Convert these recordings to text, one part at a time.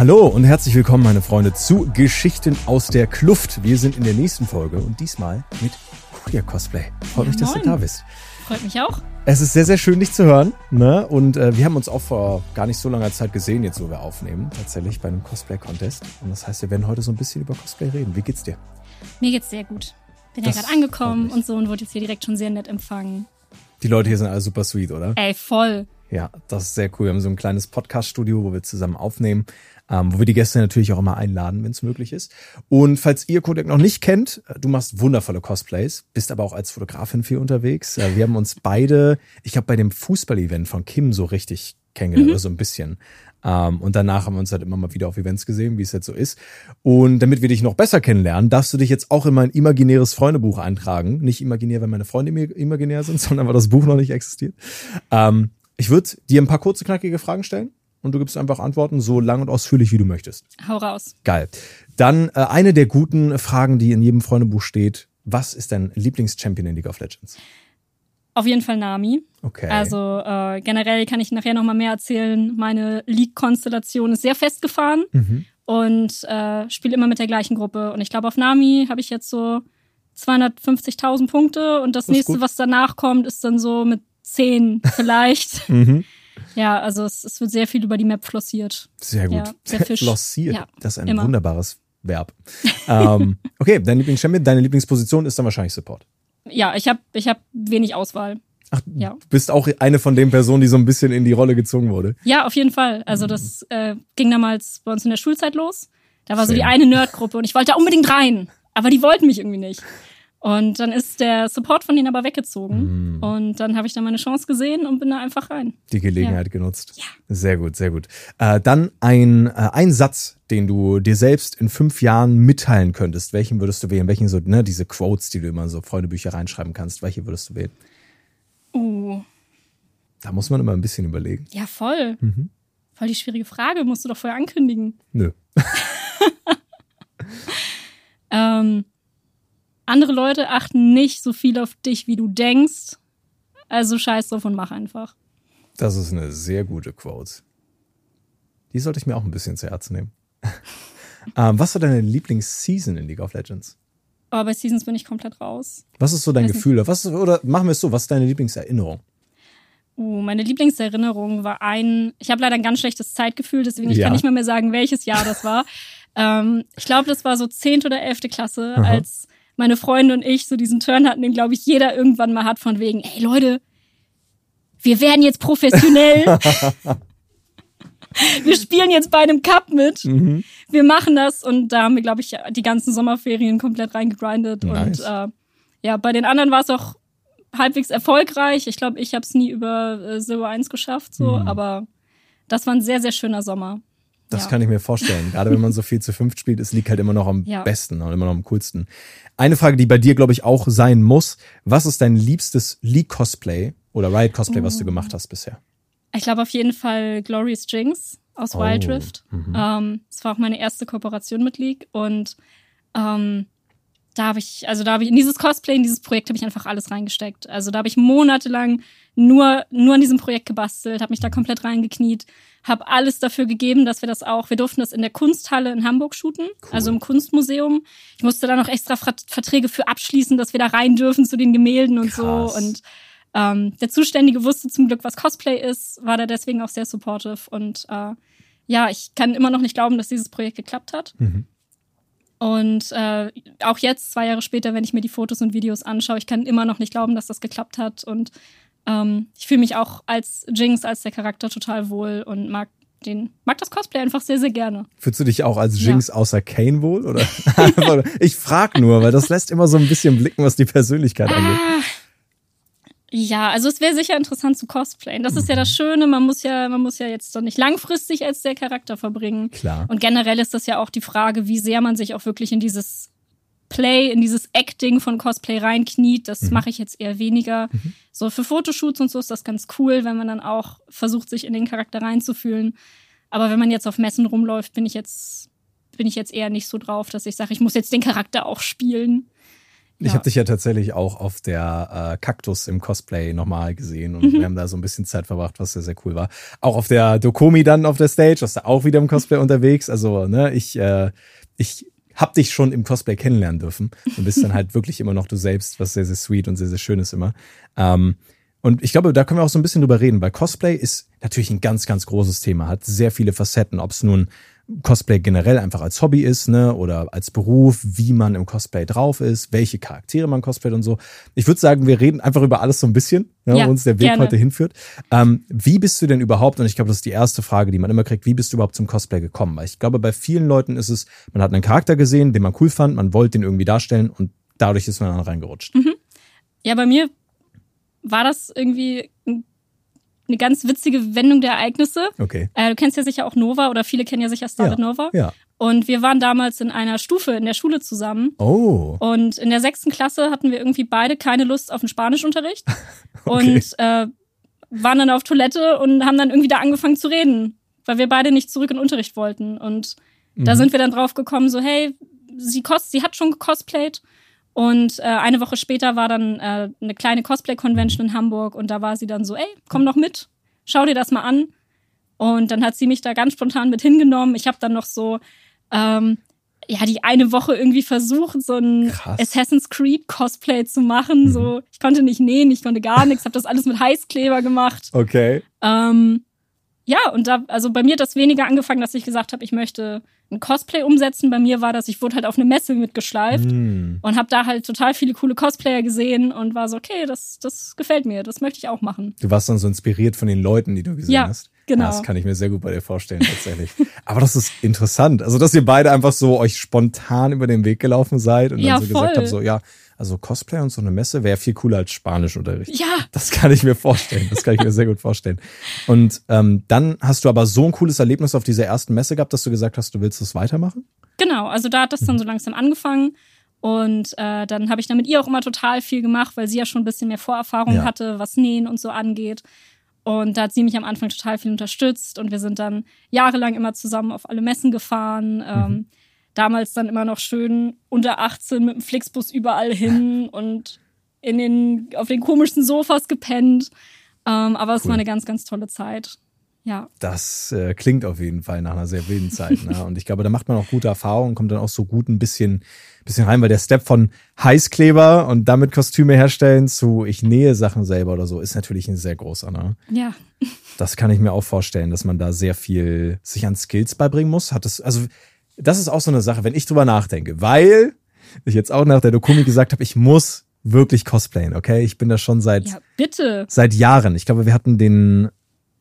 Hallo und herzlich willkommen, meine Freunde, zu Geschichten aus der Kluft. Wir sind in der nächsten Folge und diesmal mit Queer Cosplay. Freut Ja, mich, dass du moin. da bist. Freut mich auch. Es ist sehr, sehr schön, dich zu hören. Ne? Und äh, wir haben uns auch vor gar nicht so langer Zeit gesehen, jetzt wo wir aufnehmen, tatsächlich bei einem Cosplay-Contest. Und das heißt, wir werden heute so ein bisschen über Cosplay reden. Wie geht's dir? Mir geht's sehr gut. Bin Das ja gerade angekommen und so und wurde jetzt hier direkt schon sehr nett empfangen. Die Leute hier sind alle super sweet, oder? Ey, voll. Ja, das ist sehr cool. Wir haben so ein kleines Podcast-Studio, wo wir zusammen aufnehmen, ähm, wo wir die Gäste natürlich auch immer einladen, wenn es möglich ist. Und falls ihr Kodak noch nicht kennt, äh, du machst wundervolle Cosplays, bist aber auch als Fotografin viel unterwegs. Äh, wir haben uns beide, ich glaube, bei dem Fußball-Event von Kim so richtig kennengelernt, oder so ein bisschen. Ähm, und danach haben wir uns halt immer mal wieder auf Events gesehen, wie es jetzt so ist. Und damit wir dich noch besser kennenlernen, darfst du dich jetzt auch in mein imaginäres Freundebuch eintragen. Nicht imaginär, weil meine Freunde mir imaginär sind, sondern weil das Buch noch nicht existiert. Ähm, ich würde dir ein paar kurze, knackige Fragen stellen und du gibst einfach Antworten so lang und ausführlich, wie du möchtest. Hau raus. Geil. Dann äh, eine der guten Fragen, die in jedem Freundebuch steht. Was ist dein Lieblingschampion in League of Legends? Auf jeden Fall Nami. Okay. Also äh, generell kann ich nachher noch mal mehr erzählen. Meine League-Konstellation ist sehr festgefahren Mhm. und äh, spiele immer mit der gleichen Gruppe. Und ich glaube, auf Nami habe ich jetzt so 250.000 Punkte und das, Das nächste, gut. was danach kommt, ist dann so mit 10 vielleicht. Mhm. Ja, also es, es wird sehr viel über die Map flossiert. Sehr gut. Ja, sehr Fisch. Flossiert. Ja, das ist ein immer. wunderbares Verb. ähm, okay, dein Lieblingschampion, deine Lieblingsposition ist dann wahrscheinlich Support. Ja, ich habe ich hab wenig Auswahl. Ach, Ja. du bist auch eine von den Personen, die so ein bisschen in die Rolle gezogen wurde. Ja, auf jeden Fall. Also das äh, ging damals bei uns in der Schulzeit los. Da war so die Same. eine Nerdgruppe und ich wollte da unbedingt rein. Aber die wollten mich irgendwie nicht. Und dann ist der Support von denen aber weggezogen. Mm. Und dann habe ich da meine Chance gesehen und bin da einfach rein. Die Gelegenheit genutzt. Ja. Sehr gut, sehr gut. Äh, dann ein, äh, ein Satz, den du dir selbst in fünf Jahren mitteilen könntest. Welchen würdest du wählen? Welchen so, ne, diese Quotes, die du immer in so Freundebücher reinschreiben kannst, welche würdest du wählen? Uh, Da muss man immer ein bisschen überlegen. ja, voll. Mhm. Voll die schwierige Frage, musst du doch vorher ankündigen. Nö. Ähm, andere Leute achten nicht so viel auf dich, wie du denkst. Also scheiß drauf und mach einfach. Das ist eine sehr gute Quote. Die sollte ich mir auch ein bisschen zu Herzen nehmen. ähm, was war deine Lieblingsseason in League of Legends? Aber bei Seasons bin ich komplett raus. Was ist so dein nicht. Gefühl? Was oder machen wir es so, was ist deine Lieblingserinnerung? Uh, meine Lieblingserinnerung war ein, ich habe leider ein ganz schlechtes Zeitgefühl, deswegen ich Ja. kann nicht mehr, mehr sagen, welches Jahr das war. ähm, ich glaube, das war so zehnte oder elfte Klasse, Aha. als meine Freunde und ich so diesen Turn hatten, den glaube ich jeder irgendwann mal hat von wegen, ey Leute, wir werden jetzt professionell. wir spielen jetzt bei einem Cup mit. Mhm. Wir machen das und da haben wir, glaube ich, die ganzen Sommerferien komplett reingegrindet. Nice. Und äh, ja, bei den anderen war es auch halbwegs erfolgreich. Ich glaube, ich habe es nie über äh, Zero 1 geschafft, so, Mhm. aber das war ein sehr, sehr schöner Sommer. Das Ja. kann ich mir vorstellen. Gerade wenn man so viel zu fünft spielt, ist League halt immer noch am Ja. besten und immer noch am coolsten. Eine Frage, die bei dir, glaube ich, auch sein muss. Was ist dein liebstes League-Cosplay oder Riot-Cosplay, was du Oh. gemacht hast bisher? Ich glaube auf jeden Fall Glorious Jinx aus Oh, Wild Rift. mhm. Ähm, es war auch meine erste Kooperation mit League und ähm, da habe ich, also da habe ich in dieses Cosplay, in dieses Projekt habe ich einfach alles reingesteckt. Also da habe ich monatelang nur nur an diesem Projekt gebastelt, habe mich da komplett reingekniet, habe alles dafür gegeben, dass wir das auch, wir durften das in der Kunsthalle in Hamburg shooten, also im Kunstmuseum. Ich musste da noch extra Vert- Verträge für abschließen, dass wir da rein dürfen zu den Gemälden und Krass. so und ähm, der Zuständige wusste zum Glück, was Cosplay ist, war da deswegen auch sehr supportive. Und äh, ja, ich kann immer noch nicht glauben, dass dieses Projekt geklappt hat. Mhm. Und äh, auch jetzt, zwei Jahre später, wenn ich mir die Fotos und Videos anschaue, ich kann immer noch nicht glauben, dass das geklappt hat. Und ähm, ich fühle mich auch als Jinx, als der Charakter total wohl und mag den, mag das Cosplay einfach sehr, sehr gerne. Fühlst du dich auch als Jinx außer Kane wohl? Oder? ich frag nur, weil das lässt immer so ein bisschen blicken, was die Persönlichkeit angeht. Ah, ja, also es wäre sicher interessant zu cosplayen. Das ist ja das Schöne, man muss ja, man muss ja jetzt doch nicht langfristig als der Charakter verbringen. Klar. Und generell ist das ja auch die Frage, wie sehr man sich auch wirklich in dieses Play, in dieses Acting von Cosplay reinkniet. Das Mhm. mache ich jetzt eher weniger. So für Fotoshoots und so ist das ganz cool, wenn man dann auch versucht, sich in den Charakter reinzufühlen. Aber wenn man jetzt auf Messen rumläuft, bin ich jetzt, bin ich jetzt eher nicht so drauf, dass ich sage, ich muss jetzt den Charakter auch spielen. Ich Ja. habe dich ja tatsächlich auch auf der äh, Kaktus im Cosplay nochmal gesehen und Mhm. wir haben da so ein bisschen Zeit verbracht, was sehr, sehr cool war. Auch auf der Dokomi dann auf der Stage, warst du auch wieder im Cosplay unterwegs. Also, ne, ich, äh, ich hab dich schon im Cosplay kennenlernen dürfen und bist dann halt wirklich immer noch du selbst, was sehr, sehr sweet und sehr, sehr schön ist immer. Ähm, und ich glaube, da können wir auch so ein bisschen drüber reden, weil Cosplay ist natürlich ein ganz, ganz großes Thema, hat sehr viele Facetten, ob es nun Cosplay generell einfach als Hobby ist, ne, oder als Beruf, wie man im Cosplay drauf ist, welche Charaktere man cosplayt und so. Ich würde sagen, wir reden einfach über alles so ein bisschen, ne, Ja, wo uns der Weg gerne. heute hinführt. Ähm, wie bist du denn überhaupt, und ich glaube, das ist die erste Frage, die man immer kriegt, wie bist du überhaupt zum Cosplay gekommen? Weil ich glaube, bei vielen Leuten ist es, man hat einen Charakter gesehen, den man cool fand, man wollte den irgendwie darstellen und dadurch ist man dann reingerutscht. Ja, bei mir war das irgendwie eine ganz witzige Wendung der Ereignisse. Okay. Äh, du kennst ja sicher auch Nova oder viele kennen ja sicher Starlet Ja. Nova. Ja. Und wir waren damals in einer Stufe in der Schule zusammen. Oh. Und in der sechsten Klasse hatten wir irgendwie beide keine Lust auf den Spanischunterricht. Okay. Und äh, waren dann auf Toilette und haben dann irgendwie da angefangen zu reden, weil wir beide nicht zurück in den Unterricht wollten. Und da Mhm. sind wir dann drauf gekommen, so, hey, sie, cos sie hat schon gecosplayt. Und äh, eine Woche später war dann äh, eine kleine Cosplay-Convention in Hamburg und da war sie dann so, ey, komm doch mit, schau dir das mal an. Und dann hat sie mich da ganz spontan mit hingenommen. Ich habe dann noch so, ähm, ja, die eine Woche irgendwie versucht, so ein Krass. Assassin's Creed Cosplay zu machen. So, ich konnte nicht nähen, ich konnte gar nichts, habe das alles mit Heißkleber gemacht. Okay. Ähm, ja, und da, also bei mir hat das weniger angefangen, dass ich gesagt habe, ich möchte ein Cosplay umsetzen. Bei mir war das, ich wurde halt auf eine Messe mitgeschleift Hm. und habe da halt total viele coole Cosplayer gesehen und war so, okay, das, das gefällt mir, das möchte ich auch machen. Du warst dann so inspiriert von den Leuten, die du gesehen Ja, hast. genau. Das kann ich mir sehr gut bei dir vorstellen, tatsächlich. Aber das ist interessant. Also, dass ihr beide einfach so euch spontan über den Weg gelaufen seid und Ja, dann so gesagt voll. habt, so, ja, also Cosplay und so eine Messe wäre viel cooler als Spanischunterricht. Ja, Das kann ich mir vorstellen. Das kann ich mir sehr gut vorstellen. Und ähm, dann hast du aber so ein cooles Erlebnis auf dieser ersten Messe gehabt, dass du gesagt hast, du willst das weitermachen? genau. Also da hat das dann so langsam angefangen. Und äh, dann habe ich dann mit ihr auch immer total viel gemacht, weil sie ja schon ein bisschen mehr Vorerfahrung Ja. hatte, was Nähen und so angeht. Und da hat sie mich am Anfang total viel unterstützt und wir sind dann jahrelang immer zusammen auf alle Messen gefahren. Ähm, damals dann immer noch schön unter 18 mit dem Flixbus überall hin und in den, auf den komischsten Sofas gepennt. Ähm, aber es Cool. war eine ganz, ganz tolle Zeit. Ja. Das äh, klingt auf jeden Fall nach einer sehr wilden Zeit. Ne? Und ich glaube, da macht man auch gute Erfahrungen, kommt dann auch so gut ein bisschen, bisschen rein, weil der Step von Heißkleber und damit Kostüme herstellen zu ich nähe Sachen selber oder so ist natürlich ein sehr großer. Ne? Ja. Das kann ich mir auch vorstellen, dass man da sehr viel sich an Skills beibringen muss. Hat es, also, das ist auch so eine Sache, wenn ich drüber nachdenke, weil ich jetzt auch nach der Dokumi gesagt habe, ich muss wirklich cosplayen, okay? Ich bin da schon seit Ja, bitte. seit Jahren. Ich glaube, wir hatten den,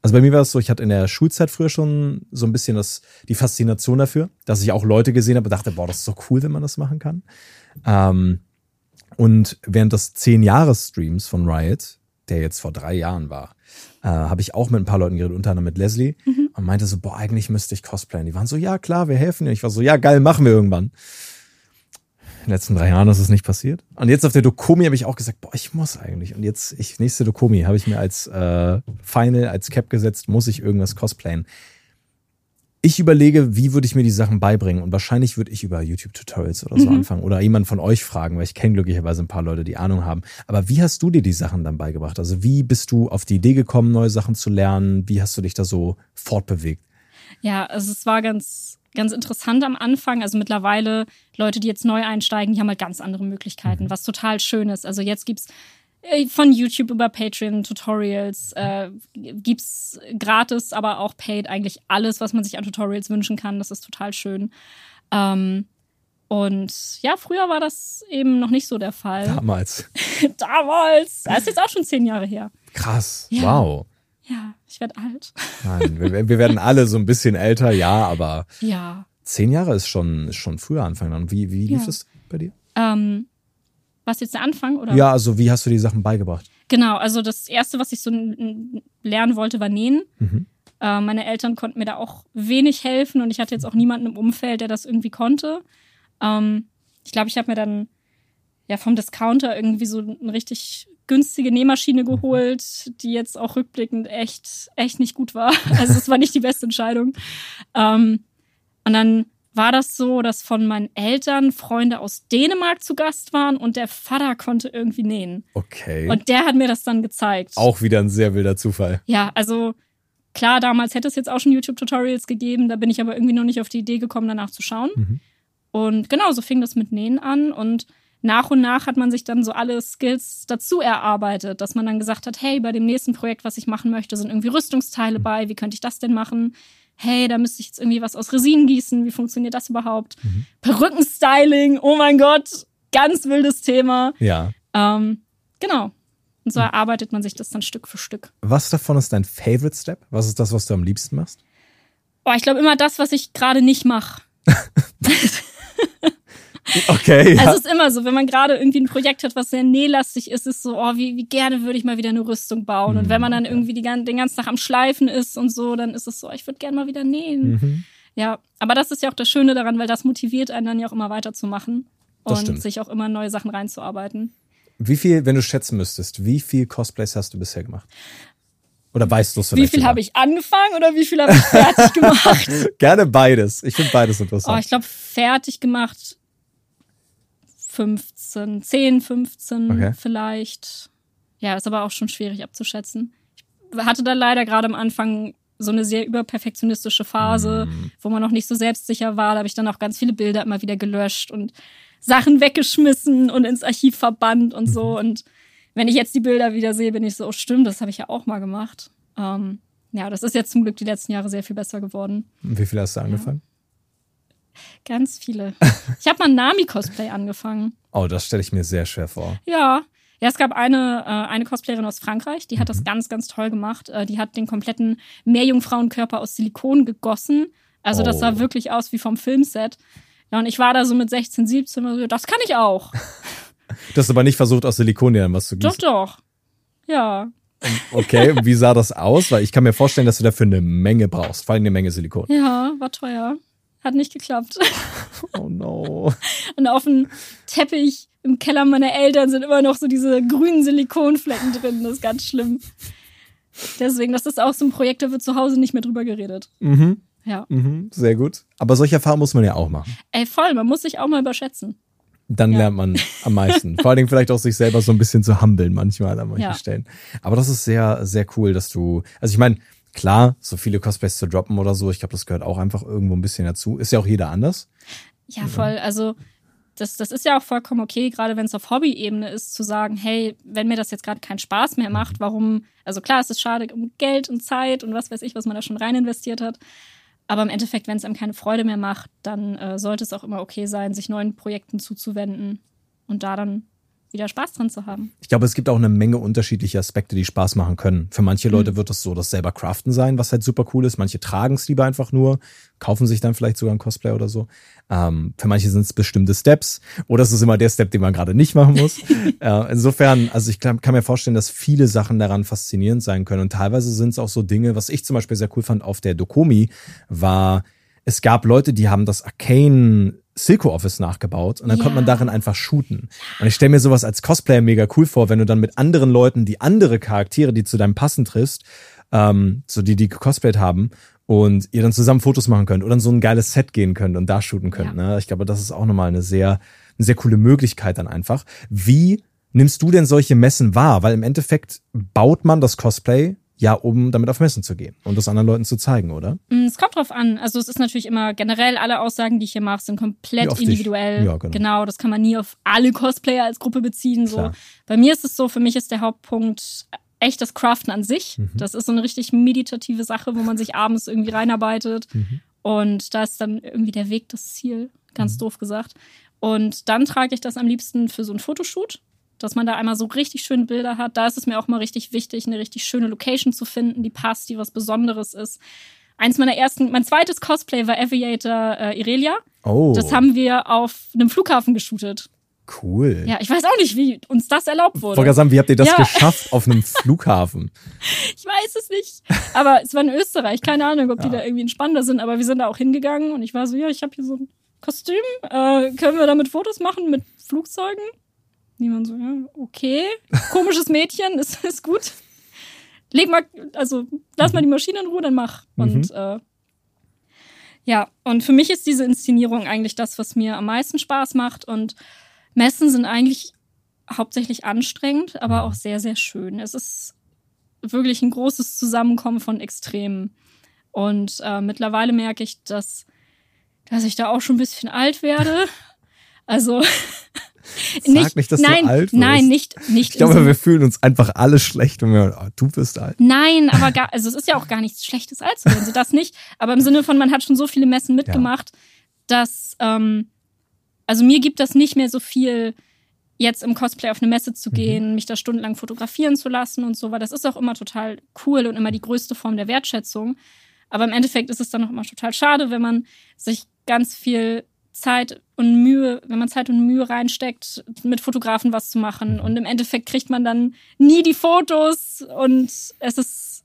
also bei mir war es so, ich hatte in der Schulzeit früher schon so ein bisschen das, die Faszination dafür, dass ich auch Leute gesehen habe und dachte, boah, das ist so cool, wenn man das machen kann. Ähm, und während des zehn Jahres Streams von Riot, der jetzt vor drei Jahren war, äh, habe ich auch mit ein paar Leuten geredet, unter anderem mit Leslie, und meinte so, boah, eigentlich müsste ich cosplayen. Die waren so, ja klar, wir helfen dir. Ich war so, ja geil, machen wir irgendwann. In den letzten drei Jahren ist es nicht passiert. Und jetzt auf der Dokumi habe ich auch gesagt, boah, ich muss eigentlich. Und jetzt, ich, nächste Dokumi habe ich mir als äh, Final, als Cap gesetzt, muss ich irgendwas cosplayen. Ich überlege, wie würde ich mir die Sachen beibringen? Und wahrscheinlich würde ich über YouTube-Tutorials oder so Mhm. anfangen oder jemand von euch fragen, weil ich kenne glücklicherweise ein paar Leute, die Ahnung haben. Aber wie hast du dir die Sachen dann beigebracht? Also wie bist du auf die Idee gekommen, neue Sachen zu lernen? Wie hast du dich da so fortbewegt? Ja, also es war ganz, ganz interessant am Anfang. Also mittlerweile, Leute, die jetzt neu einsteigen, die haben halt ganz andere Möglichkeiten, was total schön ist. Also jetzt gibt's von YouTube über Patreon Tutorials, äh, gibt's gratis, aber auch paid eigentlich alles, was man sich an Tutorials wünschen kann. Das ist total schön. Ähm, und ja, früher war das eben noch nicht so der Fall. Damals. Damals. Das ist jetzt auch schon zehn Jahre her. Krass. Ja. Wow. Ja, ich werde alt. Nein, wir, wir werden alle so ein bisschen älter, ja, aber Ja. zehn Jahre ist schon, ist schon früher anfangen. Und wie, wie lief Ja. das bei dir? Ähm, was jetzt der Anfang oder? Ja, also wie hast du die Sachen beigebracht? Genau, also das erste, was ich so lernen wollte, war nähen. Mhm. Äh, meine Eltern konnten mir da auch wenig helfen und ich hatte jetzt auch niemanden im Umfeld, der das irgendwie konnte. Ähm, ich glaube, ich habe mir dann ja vom Discounter irgendwie so eine richtig günstige Nähmaschine geholt, die jetzt auch rückblickend echt echt nicht gut war. Also es war nicht die beste Entscheidung. Ähm, und dann war das so, dass von meinen Eltern Freunde aus Dänemark zu Gast waren und der Vater konnte irgendwie nähen. Okay. Und der hat mir das dann gezeigt. auch wieder ein sehr wilder Zufall. Ja, also klar, damals hätte es jetzt auch schon YouTube-Tutorials gegeben, da bin ich aber irgendwie noch nicht auf die Idee gekommen, danach zu schauen. Mhm. Und genau, so fing das mit Nähen an und nach und nach hat man sich dann so alle Skills dazu erarbeitet, dass man dann gesagt hat, hey, bei dem nächsten Projekt, was ich machen möchte, sind irgendwie Rüstungsteile bei, wie könnte ich das denn machen? Hey, da müsste ich jetzt irgendwie was aus Resin gießen, wie funktioniert das überhaupt? Perückenstyling, oh mein Gott, ganz wildes Thema. Ja. Ähm, genau. Und so erarbeitet man sich das dann Stück für Stück. Was davon ist dein Favorite Step? Was ist das, was du am liebsten machst? Oh, ich glaube immer das, was ich gerade nicht mache. Okay, ja. Also es ist immer so, wenn man gerade irgendwie ein Projekt hat, was sehr nählastig ist, ist so, oh, wie, wie gerne würde ich mal wieder eine Rüstung bauen. Und wenn man dann irgendwie die, den ganzen Tag am Schleifen ist und so, dann ist es so, ich würde gerne mal wieder nähen. Mhm. Ja, aber das ist ja auch das Schöne daran, weil das motiviert einen dann ja auch immer weiterzumachen und sich auch immer neue Sachen reinzuarbeiten. Wie viel, wenn du schätzen müsstest, wie viel Cosplays hast du bisher gemacht? Oder weißt du es Wie vielleicht viel sogar? habe ich angefangen oder wie viel habe ich fertig gemacht? Gerne beides. Ich finde beides Oh, interessant. ich glaube, fertig gemacht 15, 10, 15 Okay. vielleicht. Ja, ist aber auch schon schwierig abzuschätzen. Ich hatte da leider gerade am Anfang so eine sehr überperfektionistische Phase, Mhm. wo man noch nicht so selbstsicher war. Da habe ich dann auch ganz viele Bilder immer wieder gelöscht und Sachen weggeschmissen und ins Archiv verbannt und so. Mhm. Und wenn ich jetzt die Bilder wieder sehe, bin ich so, oh stimmt, das habe ich ja auch mal gemacht. Ähm, ja, das ist jetzt zum Glück die letzten Jahre sehr viel besser geworden. Wie viel hast du angefangen? Ganz viele. Ich habe mal ein Nami-Cosplay angefangen. Oh, das stelle ich mir sehr schwer vor. Ja. Ja, es gab eine, äh, eine Cosplayerin aus Frankreich, die hat Mhm. das ganz, ganz toll gemacht. Äh, die hat den kompletten Meerjungfrauenkörper aus Silikon gegossen. Also das Oh. sah wirklich aus wie vom Filmset. Ja, und ich war da so mit 16, 17, und so, das kann ich auch. Du hast aber nicht versucht, aus Silikon dir dann was zu doch, gießen. doch. Ja. Okay, wie sah das aus? Weil ich kann mir vorstellen, dass du dafür eine Menge brauchst. Vor allem eine Menge Silikon. Ja, war teuer. Hat nicht geklappt. Oh no. Und auf dem Teppich im Keller meiner Eltern sind immer noch so diese grünen Silikonflecken drin. Das ist ganz schlimm. Deswegen, das ist auch so ein Projekt, da wird zu Hause nicht mehr drüber geredet. Mhm, Ja. mhm, sehr gut. Aber solche Erfahrungen muss man ja auch machen. Ey, voll, man muss sich auch mal überschätzen. Dann Ja. lernt man am meisten. Vor allen Dingen vielleicht auch sich selber so ein bisschen zu humbeln manchmal an manchen Ja. Stellen. Aber das ist sehr, sehr cool, dass du, also ich meine, klar, so viele Cosplays zu droppen oder so, ich glaube, das gehört auch einfach irgendwo ein bisschen dazu. Ist ja auch jeder anders. Ja, voll. Also, das, das ist ja auch vollkommen okay, gerade wenn es auf Hobby-Ebene ist, zu sagen, hey, wenn mir das jetzt gerade keinen Spaß mehr macht, warum, also klar, es ist schade um Geld und Zeit und was weiß ich, was man da schon rein investiert hat. Aber im Endeffekt, wenn es einem keine Freude mehr macht, dann äh, sollte es auch immer okay sein, sich neuen Projekten zuzuwenden und da dann wieder Spaß dran zu haben. Ich glaube, es gibt auch eine Menge unterschiedliche Aspekte, die Spaß machen können. Für manche Mhm. Leute wird es so das selber Craften sein, was halt super cool ist. Manche tragen es lieber einfach nur, kaufen sich dann vielleicht sogar ein Cosplay oder so. Ähm, für manche sind es bestimmte Steps oder es ist immer der Step, den man gerade nicht machen muss. äh, insofern, also ich kann, kann mir vorstellen, dass viele Sachen daran faszinierend sein können. Und teilweise sind es auch so Dinge, was ich zum Beispiel sehr cool fand auf der Dokomi, war, es gab Leute, die haben das Arcane Silco Office nachgebaut und dann Ja. konnte man darin einfach shooten. Und ich stelle mir sowas als Cosplayer mega cool vor, wenn du dann mit anderen Leuten, die andere Charaktere, die zu deinem passen triffst, ähm, so die, die gecosplayt haben und ihr dann zusammen Fotos machen könnt oder in so ein geiles Set gehen könnt und da shooten könnt. Ne? Ich glaube, das ist auch nochmal eine sehr, eine sehr coole Möglichkeit dann einfach. Wie nimmst du denn solche Messen wahr? Weil im Endeffekt baut man das Cosplay ja, um damit auf Messen zu gehen und das anderen Leuten zu zeigen, oder? Mm, Es kommt drauf an. Also es ist natürlich immer generell alle Aussagen, die ich hier mache, sind komplett individuell. Ja, genau. genau, das kann man nie auf alle Cosplayer als Gruppe beziehen. So. Bei mir ist es so, für mich ist der Hauptpunkt echt das Craften an sich. Mhm. Das ist so eine richtig meditative Sache, wo man sich abends irgendwie reinarbeitet. Mhm. Und da ist dann irgendwie der Weg das Ziel, ganz Mhm. doof gesagt. Und dann trage ich das am liebsten für so einen Fotoshoot, dass man da einmal so richtig schöne Bilder hat. Da ist es mir auch mal richtig wichtig, eine richtig schöne Location zu finden, die passt, die was Besonderes ist. Eins meiner ersten, mein zweites Cosplay war Aviator äh, Irelia. Oh, Das haben wir auf einem Flughafen geshootet. cool. Ja, ich weiß auch nicht, wie uns das erlaubt wurde. gerade sagen, wie habt ihr das Ja. geschafft auf einem Flughafen? Ich weiß es nicht. Aber es war in Österreich. Keine Ahnung, ob die Ja. da irgendwie entspannter sind. Aber wir sind da auch hingegangen und ich war so, ja, ich habe hier so ein Kostüm. Äh, können wir damit Fotos machen mit Flugzeugen? Niemand so, ja, okay. Komisches Mädchen, ist, ist gut. Leg mal, also lass mal die Maschine in Ruhe, dann mach. Und äh, Ja, und für mich ist diese Inszenierung eigentlich das, was mir am meisten Spaß macht. Und Messen sind eigentlich hauptsächlich anstrengend, aber auch sehr, sehr schön. Es ist wirklich ein großes Zusammenkommen von Extremen. Und äh, mittlerweile merke ich, dass, dass ich da auch schon ein bisschen alt werde. Also Sag nicht, nicht dass nein, du alt wirst. Nein, nicht, nicht. Ich glaube, wir fühlen uns einfach alle schlecht, wenn wir, oh, du bist alt. Nein, aber gar, also es ist ja auch gar nichts Schlechtes alt zu werden, so das nicht. Aber im Sinne von, man hat schon so viele Messen mitgemacht, ja. dass, ähm, also mir gibt das nicht mehr so viel, jetzt im Cosplay auf eine Messe zu gehen, mhm. mich da stundenlang fotografieren zu lassen und so, weil das ist auch immer total cool und immer die größte Form der Wertschätzung. Aber im Endeffekt ist es dann auch immer total schade, wenn man sich ganz viel Zeit und Mühe, wenn man Zeit und Mühe reinsteckt, mit Fotografen was zu machen. Mhm. Und im Endeffekt kriegt man dann nie die Fotos und es ist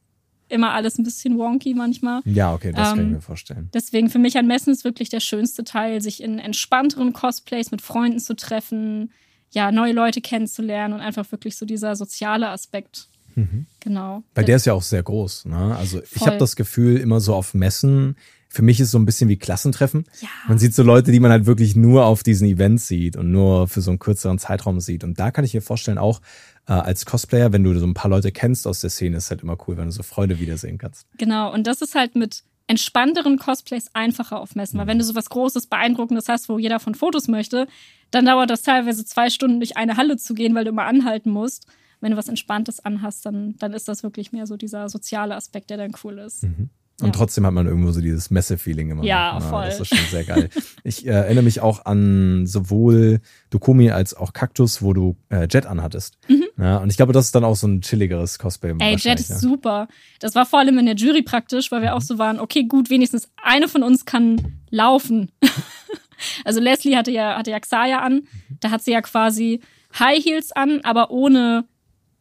immer alles ein bisschen wonky manchmal. Ja, okay, das ähm, kann ich ähm, mir vorstellen. Deswegen für mich an Messen ist wirklich der schönste Teil, sich in entspannteren Cosplays mit Freunden zu treffen, ja, neue Leute kennenzulernen und einfach wirklich so dieser soziale Aspekt. Mhm. Genau. Bei der ist ja auch sehr groß. Ne? Also Voll. ich habe das Gefühl, immer so auf Messen, für mich ist es so ein bisschen wie Klassentreffen. Ja. Man sieht so Leute, die man halt wirklich nur auf diesen Events sieht und nur für so einen kürzeren Zeitraum sieht. Und da kann ich mir vorstellen, auch äh, als Cosplayer, wenn du so ein paar Leute kennst aus der Szene, ist halt immer cool, wenn du so Freunde wiedersehen kannst. Genau, und das ist halt mit entspannteren Cosplays einfacher aufmessen. Weil wenn du so was Großes, Beeindruckendes hast, wo jeder von Fotos möchte, dann dauert das teilweise zwei Stunden durch eine Halle zu gehen, weil du immer anhalten musst. Wenn du was Entspanntes anhast, dann, dann ist das wirklich mehr so dieser soziale Aspekt, der dann cool ist. Mhm. Und ja. trotzdem hat man irgendwo so dieses Messe-Feeling immer. Ja, noch, ne? voll. Das ist schon sehr geil. ich äh, erinnere mich auch an sowohl Dokumi als auch Kaktus, wo du äh, Jet anhattest. Mhm. Ja, und ich glaube, das ist dann auch so ein chilligeres Cosplay. Ey, Jet ist ja. super. Das war vor allem in der Jury praktisch, weil wir mhm. auch so waren, okay, gut, wenigstens eine von uns kann laufen. also Leslie hatte ja, hatte ja Xaya an. Mhm. Da hat sie ja quasi High Heels an, aber ohne,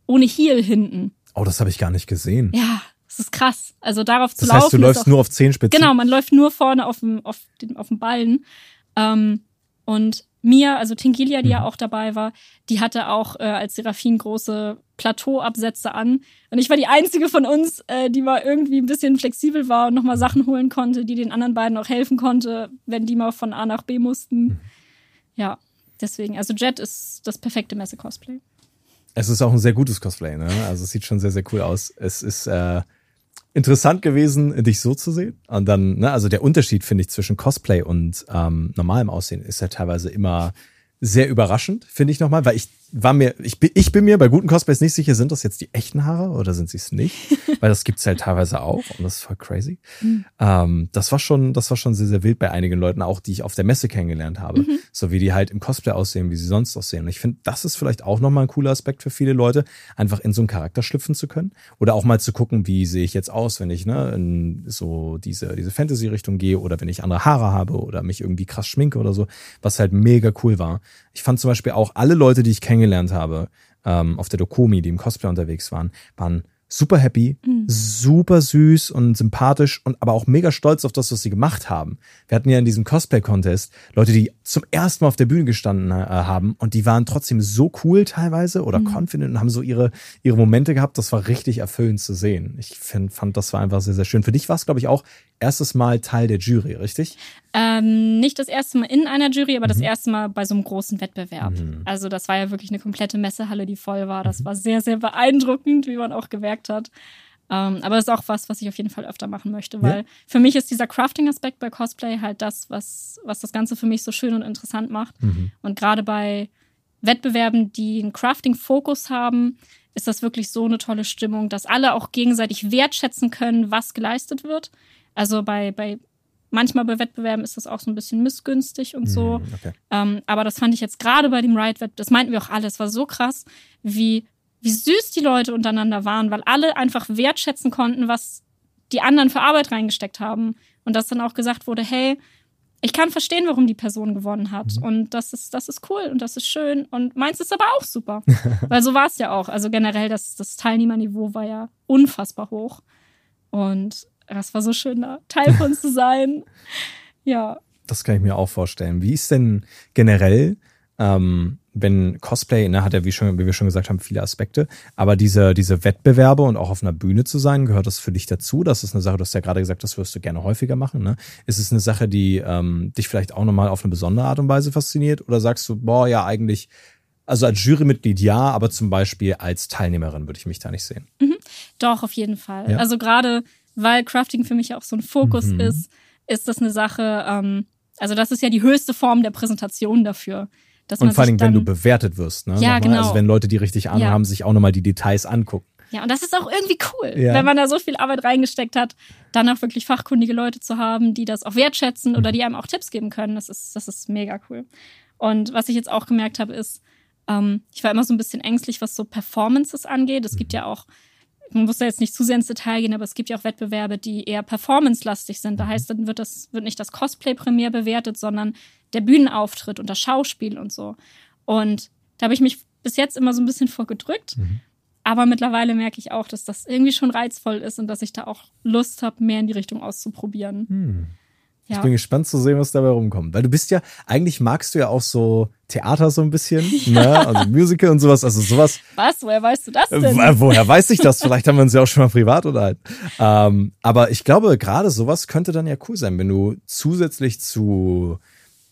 ohne Heel hinten. Oh, das habe ich gar nicht gesehen. Ja, das ist krass. Also darauf zu das laufen. Heißt, du läufst auch, nur auf Zehenspitzen? Genau, man läuft nur vorne auf dem, auf dem, auf dem Ballen. Ähm, und Mia, also Tingilia, die mhm. ja auch dabei war, die hatte auch äh, als Seraphin große Plateauabsätze an. Und ich war die einzige von uns, äh, die mal irgendwie ein bisschen flexibel war und nochmal Sachen holen konnte, die den anderen beiden auch helfen konnte, wenn die mal von A nach B mussten. Mhm. Ja, deswegen. Also Jet ist das perfekte Messe-Cosplay. Es ist auch ein sehr gutes Cosplay, ne? Also es sieht schon sehr, sehr cool aus. Es ist äh, interessant gewesen, dich so zu sehen. Und dann, ne, also der Unterschied, finde ich, zwischen Cosplay und ähm, normalem Aussehen ist ja teilweise immer sehr überraschend, finde ich nochmal, weil ich war mir, ich bin, ich bin mir bei guten Cosplays nicht sicher, sind das jetzt die echten Haare oder sind sie es nicht? Weil das gibt's halt teilweise auch und das ist voll crazy. Mhm. Ähm, das war schon, das war schon sehr, sehr wild bei einigen Leuten, auch die ich auf der Messe kennengelernt habe. Mhm. So wie die halt im Cosplay aussehen, wie sie sonst aussehen. Und ich finde, das ist vielleicht auch nochmal ein cooler Aspekt für viele Leute, einfach in so einen Charakter schlüpfen zu können. Oder auch mal zu gucken, wie sehe ich jetzt aus, wenn ich ne, in so diese, diese Fantasy-Richtung gehe oder wenn ich andere Haare habe oder mich irgendwie krass schminke oder so, was halt mega cool war. Ich fand zum Beispiel auch alle Leute, die ich kennengelernt habe, ähm, auf der Dokomi, die im Cosplay unterwegs waren, waren super happy, mhm. super süß und sympathisch und aber auch mega stolz auf das, was sie gemacht haben. Wir hatten ja in diesem Cosplay-Contest Leute, die zum ersten Mal auf der Bühne gestanden äh, haben und die waren trotzdem so cool teilweise oder mhm. confident und haben so ihre, ihre Momente gehabt. Das war richtig erfüllend zu sehen. Ich find, fand, das war einfach sehr, sehr schön. Für dich war es, glaube ich, auch erstes Mal Teil der Jury, richtig? Ähm, nicht das erste Mal in einer Jury, aber mhm. das erste Mal bei so einem großen Wettbewerb. Mhm. Also das war ja wirklich eine komplette Messehalle, die voll war. Das mhm. war sehr, sehr beeindruckend, wie man auch gemerkt hat. Ähm, aber das ist auch was, was ich auf jeden Fall öfter machen möchte, weil ja. für mich ist dieser Crafting-Aspekt bei Cosplay halt das, was, was das Ganze für mich so schön und interessant macht. Mhm. Und gerade bei Wettbewerben, die einen Crafting-Fokus haben, ist das wirklich so eine tolle Stimmung, dass alle auch gegenseitig wertschätzen können, was geleistet wird. Also bei, bei manchmal bei Wettbewerben ist das auch so ein bisschen missgünstig und so. Hm, okay. Ähm, aber das fand ich jetzt gerade bei dem Ride-Wettbewerb, das meinten wir auch alle, es war so krass, wie, wie süß die Leute untereinander waren, weil alle einfach wertschätzen konnten, was die anderen für Arbeit reingesteckt haben. Und dass dann auch gesagt wurde, hey, ich kann verstehen, warum die Person gewonnen hat. Mhm. Und das ist, das ist cool und das ist schön. Und meins ist aber auch super. Weil so war es ja auch. Also generell, das, das Teilnehmerniveau war ja unfassbar hoch. Und das war so schön, da Teil von zu sein. Ja. Das kann ich mir auch vorstellen. Wie ist denn generell ähm, wenn Cosplay, ne, hat ja, wie, schon, wie wir schon gesagt haben, viele Aspekte, aber diese, diese Wettbewerbe und auch auf einer Bühne zu sein, gehört das für dich dazu? Das ist eine Sache, du hast ja gerade gesagt, das wirst du gerne häufiger machen. Ne? Ist es eine Sache, die ähm, dich vielleicht auch nochmal auf eine besondere Art und Weise fasziniert? Oder sagst du, boah, ja, eigentlich, also als Jurymitglied ja, aber zum Beispiel als Teilnehmerin würde ich mich da nicht sehen? Mhm. Doch, auf jeden Fall. Ja. Also gerade, weil Crafting für mich auch so ein Fokus Mhm. ist, ist das eine Sache, ähm, also das ist ja die höchste Form der Präsentation dafür. Dass Und man vor allen sich Dingen, wenn dann, du bewertet wirst. Ne? Ja, Nochmal. genau. Also wenn Leute, die richtig Ahnung Ja. haben, sich auch nochmal die Details angucken. Ja, und das ist auch irgendwie cool, Ja. wenn man da so viel Arbeit reingesteckt hat, dann auch wirklich fachkundige Leute zu haben, die das auch wertschätzen oder Mhm. die einem auch Tipps geben können. Das ist, das ist mega cool. Und was ich jetzt auch gemerkt habe, ist, ähm, ich war immer so ein bisschen ängstlich, was so Performances angeht. Es gibt Mhm. ja auch, man muss da jetzt nicht zu sehr ins Detail gehen, aber es gibt ja auch Wettbewerbe, die eher performance-lastig sind. Mhm. Da heißt, dann wird das, wird nicht das Cosplay primär bewertet, sondern der Bühnenauftritt und das Schauspiel und so. Und da habe ich mich bis jetzt immer so ein bisschen vorgedrückt. Mhm. Aber mittlerweile merke ich auch, dass das irgendwie schon reizvoll ist und dass ich da auch Lust habe, mehr in die Richtung auszuprobieren. Hm. Ich Ja. bin gespannt zu sehen, was dabei rumkommt. Weil du bist ja, eigentlich magst du ja auch so Theater so ein bisschen, ne? Also Musical und sowas, also sowas. Was? Woher weißt du das denn? wo- woher weiß ich das? Vielleicht haben wir uns ja auch schon mal privat unterhalten. Ähm, aber ich glaube, gerade sowas könnte dann ja cool sein, wenn du zusätzlich zu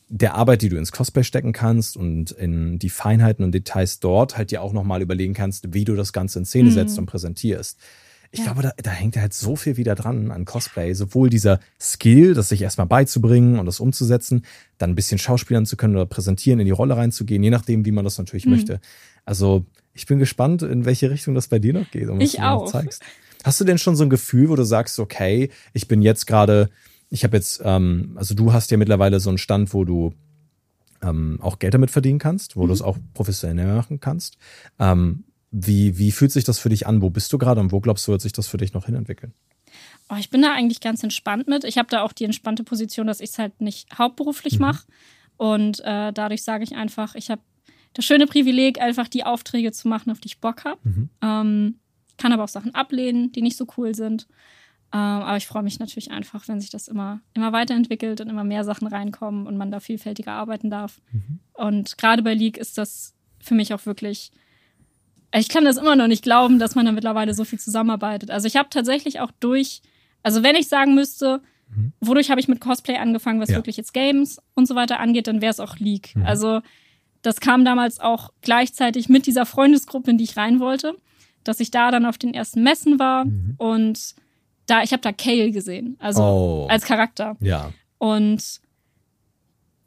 der Arbeit, die du ins Cosplay stecken kannst und in die Feinheiten und Details dort halt dir auch nochmal überlegen kannst, wie du das Ganze in Szene Mhm. setzt und präsentierst. Ich Ja. glaube, da, da hängt halt so viel wieder dran an Cosplay. Sowohl dieser Skill, das sich erstmal beizubringen und das umzusetzen, dann ein bisschen schauspielern zu können oder präsentieren, in die Rolle reinzugehen, je nachdem, wie man das natürlich Mhm. möchte. Also ich bin gespannt, in welche Richtung das bei dir noch geht und was Ich du mir noch auch. zeigst. Hast du denn schon so ein Gefühl, wo du sagst, okay, ich bin jetzt gerade, ich habe jetzt, ähm, also du hast ja mittlerweile so einen Stand, wo du ähm, auch Geld damit verdienen kannst, wo du es auch professionell machen kannst. Ähm, wie, wie fühlt sich das für dich an? Wo bist du gerade und wo glaubst du, wird sich das für dich noch hinentwickeln? Oh, ich bin da eigentlich ganz entspannt mit. Ich habe da auch die entspannte Position, dass ich es halt nicht hauptberuflich Mhm. mache. Und äh, dadurch sage ich einfach, ich habe das schöne Privileg, einfach die Aufträge zu machen, auf die ich Bock habe. Mhm. Ähm, kann aber auch Sachen ablehnen, die nicht so cool sind. Ähm, aber ich freue mich natürlich einfach, wenn sich das immer, immer weiterentwickelt und immer mehr Sachen reinkommen und man da vielfältiger arbeiten darf. Mhm. Und gerade bei League ist das für mich auch wirklich. Ich kann das immer noch nicht glauben, dass man da mittlerweile so viel zusammenarbeitet. Also ich habe tatsächlich auch durch, also wenn ich sagen müsste, Mhm. wodurch habe ich mit Cosplay angefangen, was Ja. wirklich jetzt Games und so weiter angeht, dann wäre es auch League. Mhm. Also das kam damals auch gleichzeitig mit dieser Freundesgruppe, in die ich rein wollte, dass ich da dann auf den ersten Messen war Mhm. und da, ich habe da Kale gesehen, also Oh. als Charakter. Ja. Und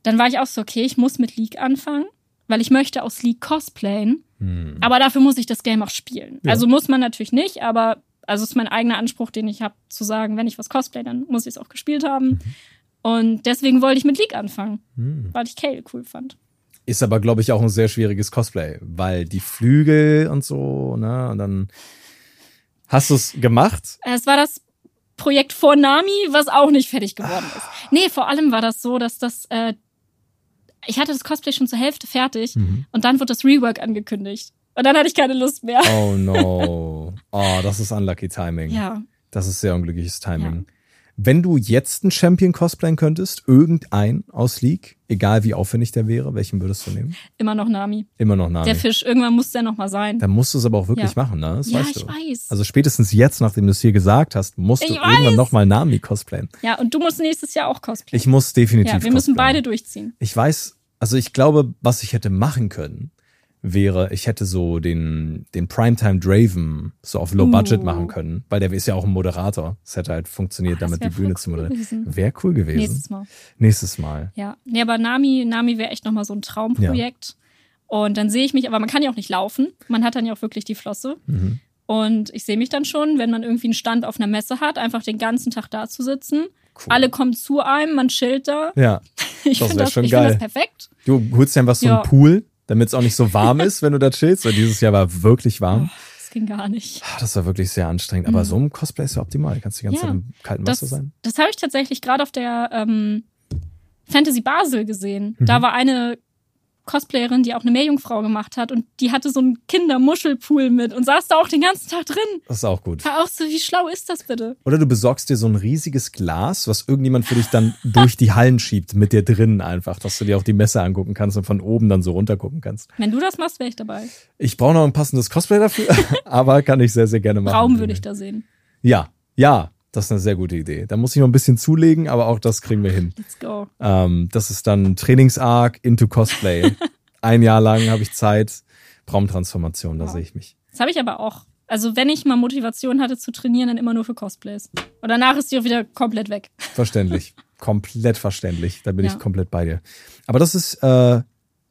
dann war ich auch so, okay, ich muss mit League anfangen, weil ich möchte aus League cosplayen, Hm. aber dafür muss ich das Game auch spielen. Ja. Also muss man natürlich nicht, aber also ist mein eigener Anspruch, den ich habe, zu sagen, wenn ich was cosplay, dann muss ich es auch gespielt haben. Und deswegen wollte ich mit League anfangen, Hm. weil ich Kale cool fand. Ist aber, glaube ich, auch ein sehr schwieriges Cosplay, weil die Flügel und so, ne, und dann hast du es gemacht. Es war das Projekt vor Nami, was auch nicht fertig geworden Ah. ist. Nee, vor allem war das so, dass das, äh, ich hatte das Cosplay schon zur Hälfte fertig Mhm. und dann wurde das Rework angekündigt. Und dann hatte ich keine Lust mehr. Oh no. Oh, das ist unlucky Timing. Ja. Das ist sehr unglückliches Timing. Wenn du jetzt einen Champion cosplayen könntest, irgendein aus League, egal wie aufwendig der wäre, welchen würdest du nehmen? Immer noch Nami. Immer noch Nami. Der Fisch, irgendwann muss der noch mal sein. Dann musst du es aber auch wirklich Ja. machen, ne? Das ja, weißt ich du. weiß. Also spätestens jetzt, nachdem du es hier gesagt hast, musst du Ich irgendwann weiß. nochmal Nami cosplayen. ja, und du musst nächstes Jahr auch cosplayen. Ich muss definitiv ja, wir müssen cosplayen. beide durchziehen. Ich weiß, also ich glaube, was ich hätte machen können, wäre, ich hätte so den, den Primetime Draven so auf Low Budget Uh. machen können, weil der ist ja auch ein Moderator. Es hätte halt funktioniert, das damit die Bühne voll zu cool moderieren. Wäre cool gewesen. Nächstes Mal. Nächstes Mal. Ja. Nee, aber Nami, Nami wäre echt nochmal so ein Traumprojekt. Und dann sehe ich mich, aber man kann ja auch nicht laufen. Man hat dann ja auch wirklich die Flosse. Mhm. Und ich sehe mich dann schon, wenn man irgendwie einen Stand auf einer Messe hat, einfach den ganzen Tag da zu sitzen. Cool. Alle kommen zu einem, man chillt da. Ja, Ich Das finde das, ich find das perfekt. du holst dir einfach so Ja. einen Pool, damit es auch nicht so warm ist, wenn du da chillst. Weil dieses Jahr war wirklich warm. Das ging gar nicht. Ah, Das war wirklich sehr anstrengend. Aber Mhm. so ein Cosplay ist ja optimal. Kannst die ganze Ja. Zeit im kalten Das, Wasser sein. das habe ich tatsächlich gerade auf der ähm, Fantasy Basel gesehen. Mhm. Da war eine Cosplayerin, die auch eine Meerjungfrau gemacht hat und die hatte so einen Kindermuschelpool mit und saß da auch den ganzen Tag drin. Das ist auch gut. War auch so, wie schlau ist das bitte? Oder du besorgst dir so ein riesiges Glas, was irgendjemand für dich dann durch die Hallen schiebt, mit dir drin einfach, dass du dir auch die Messe angucken kannst und von oben dann so runter gucken kannst. Wenn du das machst, wäre ich dabei. Ich brauche noch ein passendes Cosplay dafür, aber kann ich sehr, sehr gerne machen. Raum würde ich da sehen. Ja, ja, das ist eine sehr gute Idee. Da muss ich noch ein bisschen zulegen, aber auch das kriegen wir hin. Let's go. Ähm, das ist dann Trainingsarg into Cosplay. ein Jahr lang habe ich Zeit. Traumtransformation, da Wow. sehe ich mich. Das habe ich aber auch. Also wenn ich mal Motivation hatte zu trainieren, dann immer nur für Cosplays. Und danach ist die auch wieder komplett weg. Verständlich. komplett verständlich. Da bin Ja. ich komplett bei dir. Aber das ist äh,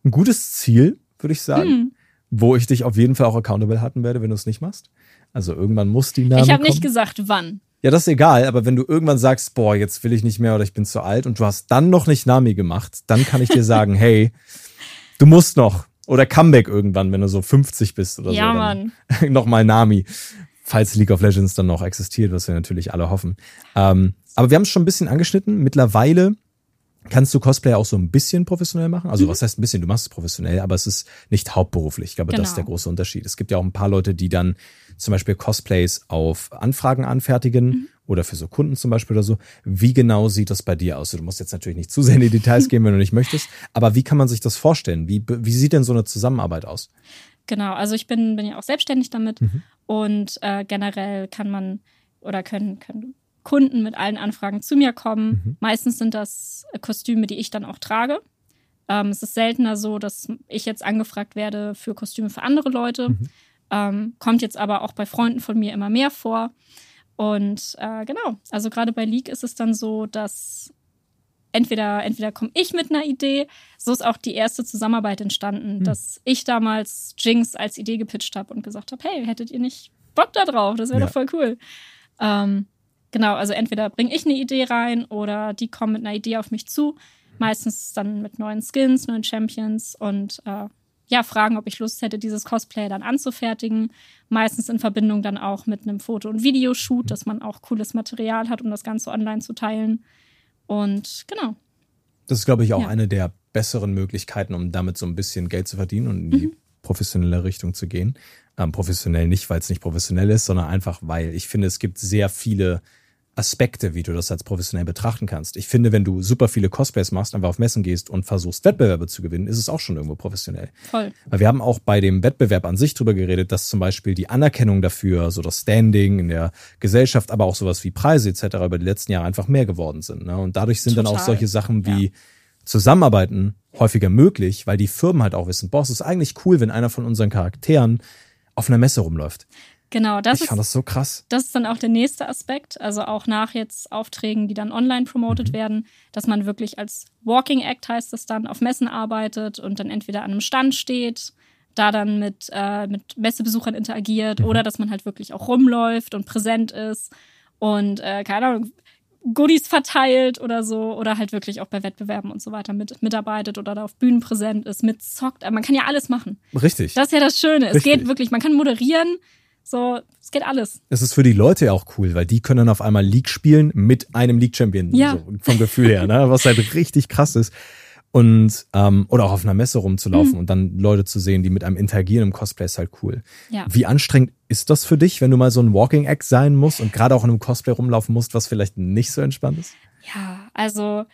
ein gutes Ziel, würde ich sagen, Hm. wo ich dich auf jeden Fall auch accountable halten werde, wenn du es nicht machst. Also irgendwann muss die Name ich habe nicht gesagt, wann. Ja, das ist egal, aber wenn du irgendwann sagst, boah, jetzt will ich nicht mehr oder ich bin zu alt und du hast dann noch nicht Nami gemacht, dann kann ich dir sagen, hey, du musst noch. Oder Comeback irgendwann, wenn du so 50 bist oder ja, so. Mann. Dann Nochmal Nami. Falls League of Legends dann noch existiert, was wir natürlich alle hoffen. Ähm, aber wir haben es schon ein bisschen angeschnitten. Mittlerweile kannst du Cosplay auch so ein bisschen professionell machen. Mhm. Also was heißt ein bisschen? Du machst es professionell, aber es ist nicht hauptberuflich. Ich glaube, das ist Genau. der große Unterschied. Es gibt ja auch ein paar Leute, die dann zum Beispiel Cosplays auf Anfragen anfertigen Mhm. oder für so Kunden zum Beispiel oder so. Wie genau sieht das bei dir aus? Du musst jetzt natürlich nicht zu sehr in die Details gehen, wenn du nicht möchtest. Aber wie kann man sich das vorstellen? Wie, wie sieht denn so eine Zusammenarbeit aus? Genau, also ich bin, bin ja auch selbstständig damit Mhm. und äh, generell kann man oder können, können Kunden mit allen Anfragen zu mir kommen. Mhm. Meistens sind das Kostüme, die ich dann auch trage. Ähm, es ist seltener so, dass ich jetzt angefragt werde für Kostüme für andere Leute. Mhm. Ähm, kommt jetzt aber auch bei Freunden von mir immer mehr vor. Und äh, genau, also gerade bei League ist es dann so, dass entweder, entweder komme ich mit einer Idee, so ist auch die erste Zusammenarbeit entstanden, Hm. dass ich damals Jinx als Idee gepitcht habe und gesagt habe, hey, hättet ihr nicht Bock da drauf? Das wäre Ja. doch voll cool. Ähm, genau, also entweder bringe ich eine Idee rein oder die kommen mit einer Idee auf mich zu. Meistens dann mit neuen Skins, neuen Champions und äh, ja, fragen, ob ich Lust hätte, dieses Cosplay dann anzufertigen. Meistens in Verbindung dann auch mit einem Foto- und Videoshoot, dass man auch cooles Material hat, um das Ganze online zu teilen. Und genau. Das ist, glaube ich, auch Ja. eine der besseren Möglichkeiten, um damit so ein bisschen Geld zu verdienen und in die Mhm. professionelle Richtung zu gehen. Ähm, professionell nicht, weil es nicht professionell ist, sondern einfach, weil ich finde, es gibt sehr viele Aspekte, wie du das als professionell betrachten kannst. Ich finde, wenn du super viele Cosplays machst, einfach auf Messen gehst und versuchst, Wettbewerbe zu gewinnen, ist es auch schon irgendwo professionell. Voll. Weil wir haben auch bei dem Wettbewerb an sich drüber geredet, dass zum Beispiel die Anerkennung dafür, so das Standing in der Gesellschaft, aber auch sowas wie Preise etc. über die letzten Jahre einfach mehr geworden sind. Ne? Und dadurch sind dann auch Total. solche Sachen wie Zusammenarbeiten häufiger möglich, weil die Firmen halt auch wissen, boah, es ist eigentlich cool, wenn einer von unseren Charakteren auf einer Messe rumläuft. Genau, das ich ist fand das so krass. das ist dann auch der nächste Aspekt, also auch nach jetzt Aufträgen, die dann online promoted Mhm. werden, dass man wirklich als Walking Act heißt es dann auf Messen arbeitet und dann entweder an einem Stand steht, da dann mit, äh, mit Messebesuchern interagiert Mhm. oder dass man halt wirklich auch rumläuft und präsent ist und äh, keine Ahnung, Goodies verteilt oder so oder halt wirklich auch bei Wettbewerben und so weiter mit, mitarbeitet oder da auf Bühnen präsent ist, mitzockt. Man kann ja alles machen. Richtig. Das ist ja das Schöne. Es Richtig. geht wirklich, man kann moderieren, so, es geht alles. Es ist für die Leute ja auch cool, weil die können dann auf einmal League spielen mit einem League-Champion. Ja. So, vom Gefühl her, ne? was halt richtig krass ist. Und ähm, oder auch auf einer Messe rumzulaufen Mhm. und dann Leute zu sehen, die mit einem interagieren im Cosplay ist halt cool. Ja. Wie anstrengend ist das für dich, wenn du mal so ein Walking Act sein musst und gerade auch in einem Cosplay rumlaufen musst, was vielleicht nicht so entspannt ist? Ja, also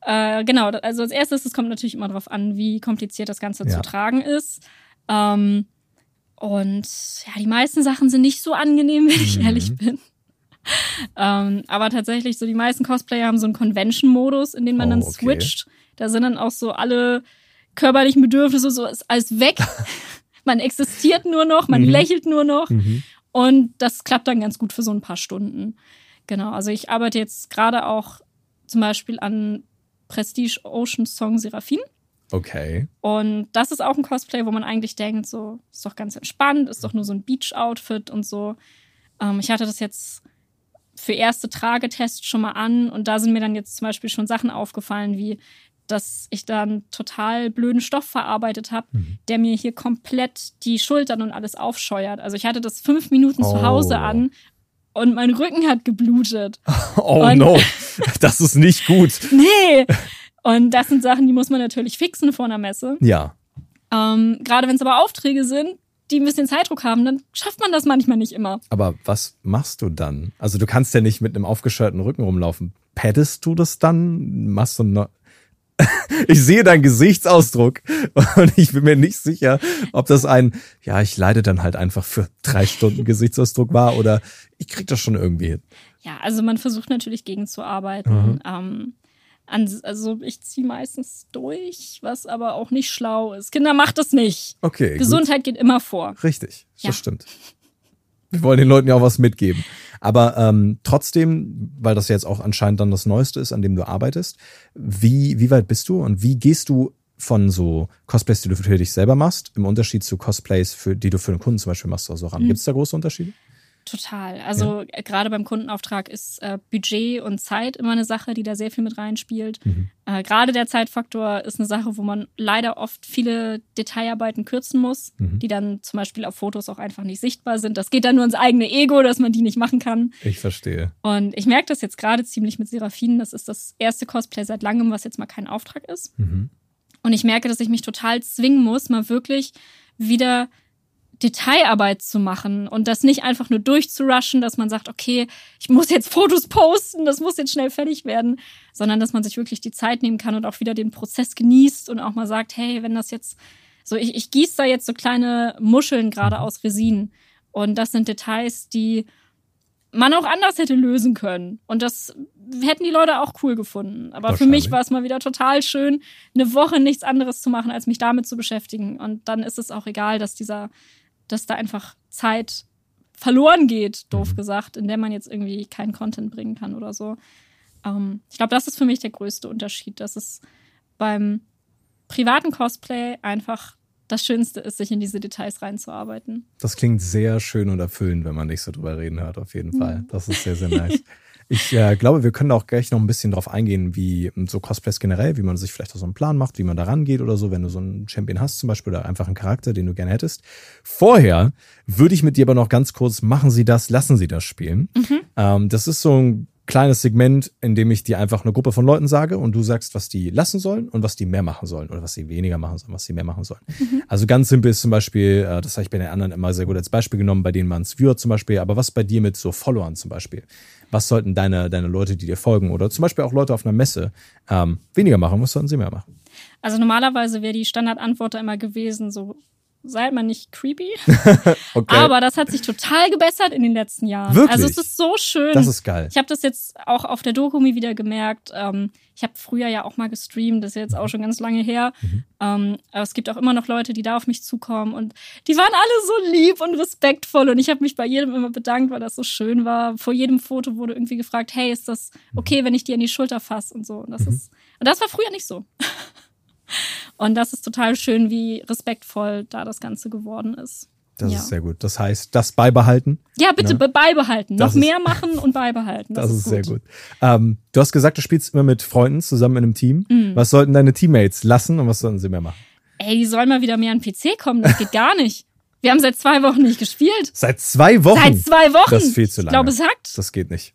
äh, genau, also als erstes, es kommt natürlich immer darauf an, wie kompliziert das Ganze Ja. zu tragen ist. Ähm, und ja, die meisten Sachen sind nicht so angenehm, wenn ich Mhm. ehrlich bin. ähm, aber tatsächlich, so die meisten Cosplayer haben so einen Convention-Modus, in den man Oh, dann okay. switcht. Da sind dann auch so alle körperlichen Bedürfnisse, so ist alles weg. man existiert nur noch, man Mhm. lächelt nur noch. Mhm. Und das klappt dann ganz gut für so ein paar Stunden. Genau, also ich arbeite jetzt gerade auch zum Beispiel an Prestige Ocean Song Seraphin. Okay. Und das ist auch ein Cosplay, wo man eigentlich denkt, so, ist doch ganz entspannt, ist doch nur so ein Beach-Outfit und so. Ähm, ich hatte das jetzt für erste Tragetests schon mal an und da sind mir dann jetzt zum Beispiel schon Sachen aufgefallen, wie dass ich da einen total blöden Stoff verarbeitet habe, Mhm. der mir hier komplett die Schultern und alles aufscheuert. Also ich hatte das fünf Minuten Oh. zu Hause an und mein Rücken hat geblutet. Oh Und- no, das ist nicht gut. Nee! Und das sind Sachen, die muss man natürlich fixen vor einer Messe. Ja. Ähm, Gerade wenn es aber Aufträge sind, die ein bisschen Zeitdruck haben, dann schafft man das manchmal nicht immer. Aber was machst du dann? Also du kannst ja nicht mit einem aufgescheuerten Rücken rumlaufen. Paddest du das dann? Machst du noch ich sehe deinen Gesichtsausdruck und ich bin mir nicht sicher, ob das ein, ja, ich leide dann halt einfach für drei Stunden Gesichtsausdruck war oder ich krieg das schon irgendwie hin. Ja, also man versucht natürlich gegenzuarbeiten. Mhm. Ähm, also ich ziehe meistens durch, was aber auch nicht schlau ist. Kinder macht das nicht. Okay. Gesundheit gut. geht immer vor. Richtig, das ja. stimmt. Wir wollen den Leuten ja auch was mitgeben. Aber ähm, trotzdem, weil das jetzt auch anscheinend dann das Neueste ist, an dem du arbeitest, wie, wie weit bist du und wie gehst du von so Cosplays, die du für dich selber machst, im Unterschied zu Cosplays, für, die du für einen Kunden zum Beispiel machst, so ran? Mhm. Gibt es da große Unterschiede? Total. Also ja. gerade beim Kundenauftrag ist äh, Budget und Zeit immer eine Sache, die da sehr viel mit reinspielt. Mhm. Äh, gerade der Zeitfaktor ist eine Sache, wo man leider oft viele Detailarbeiten kürzen muss, mhm. die dann zum Beispiel auf Fotos auch einfach nicht sichtbar sind. Das geht dann nur ins eigene Ego, dass man die nicht machen kann. Ich verstehe. Und ich merke das jetzt gerade ziemlich mit Seraphinen. Das ist das erste Cosplay seit langem, was jetzt mal kein Auftrag ist. Mhm. Und ich merke, dass ich mich total zwingen muss, mal wirklich wieder Detailarbeit zu machen und das nicht einfach nur durchzurushen, dass man sagt, okay, ich muss jetzt Fotos posten, das muss jetzt schnell fertig werden, sondern dass man sich wirklich die Zeit nehmen kann und auch wieder den Prozess genießt und auch mal sagt, hey, wenn das jetzt so, ich, ich gieße da jetzt so kleine Muscheln gerade aus Resin und das sind Details, die man auch anders hätte lösen können und das hätten die Leute auch cool gefunden. Aber für mich war es mal wieder total schön, eine Woche nichts anderes zu machen, als mich damit zu beschäftigen. Und dann ist es auch egal, dass dieser dass da einfach Zeit verloren geht, doof mhm. gesagt, in der man jetzt irgendwie keinen Content bringen kann oder so. Ähm, ich glaube, das ist für mich der größte Unterschied, dass es beim privaten Cosplay einfach das Schönste ist, sich in diese Details reinzuarbeiten. Das klingt sehr schön und erfüllend, wenn man dich so drüber reden hört, auf jeden Fall. Mhm. Das ist sehr, sehr nice. Ich äh, glaube, wir können auch gleich noch ein bisschen drauf eingehen, wie so Cosplays generell, wie man sich vielleicht auch so einen Plan macht, wie man da rangeht oder so, wenn du so einen Champion hast zum Beispiel oder einfach einen Charakter, den du gerne hättest. Vorher würde ich mit dir aber noch ganz kurz, machen Sie das, lassen Sie das spielen. Mhm. Ähm, das ist so ein kleines Segment, in dem ich dir einfach eine Gruppe von Leuten sage und du sagst, was die lassen sollen und was die mehr machen sollen oder was sie weniger machen sollen, was sie mehr machen sollen. Mhm. Also ganz simpel ist zum Beispiel, äh, das habe ich bei den anderen immer sehr gut als Beispiel genommen, bei denen man es Viewer zum Beispiel, aber was bei dir mit so Followern zum Beispiel? Was sollten deine, deine Leute, die dir folgen oder zum Beispiel auch Leute auf einer Messe ähm, weniger machen, was sollten sie mehr machen? Also normalerweise wäre die Standardantwort da immer gewesen, so seid mal nicht creepy. okay. Aber das hat sich total gebessert in den letzten Jahren. Wirklich? Also es ist so schön. Das ist geil. Ich habe das jetzt auch auf der Dokumi wieder gemerkt. Ähm, ich habe früher ja auch mal gestreamt, das ist jetzt auch schon ganz lange her. Mhm. Ähm, aber es gibt auch immer noch Leute, die da auf mich zukommen und die waren alle so lieb und respektvoll und ich habe mich bei jedem immer bedankt, weil das so schön war. Vor jedem Foto wurde irgendwie gefragt, hey, ist das mhm. okay, wenn ich dir an die Schulter fasse und so. Und das mhm. ist und das war früher nicht so. Und das ist total schön, wie respektvoll da das Ganze geworden ist. Das ja. ist sehr gut. Das heißt, das beibehalten. Ja, bitte ne? beibehalten. Das Noch mehr machen und beibehalten. Das, das ist, ist sehr gut. Ähm, du hast gesagt, du spielst immer mit Freunden zusammen in einem Team. Mhm. Was sollten deine Teammates lassen und was sollten sie mehr machen? Ey, die sollen mal wieder mehr an den PC kommen. Das geht gar nicht. Wir haben seit zwei Wochen nicht gespielt. Seit zwei Wochen? Seit zwei Wochen. Das ist viel zu lange. Ich glaube, es hackt. Das geht nicht.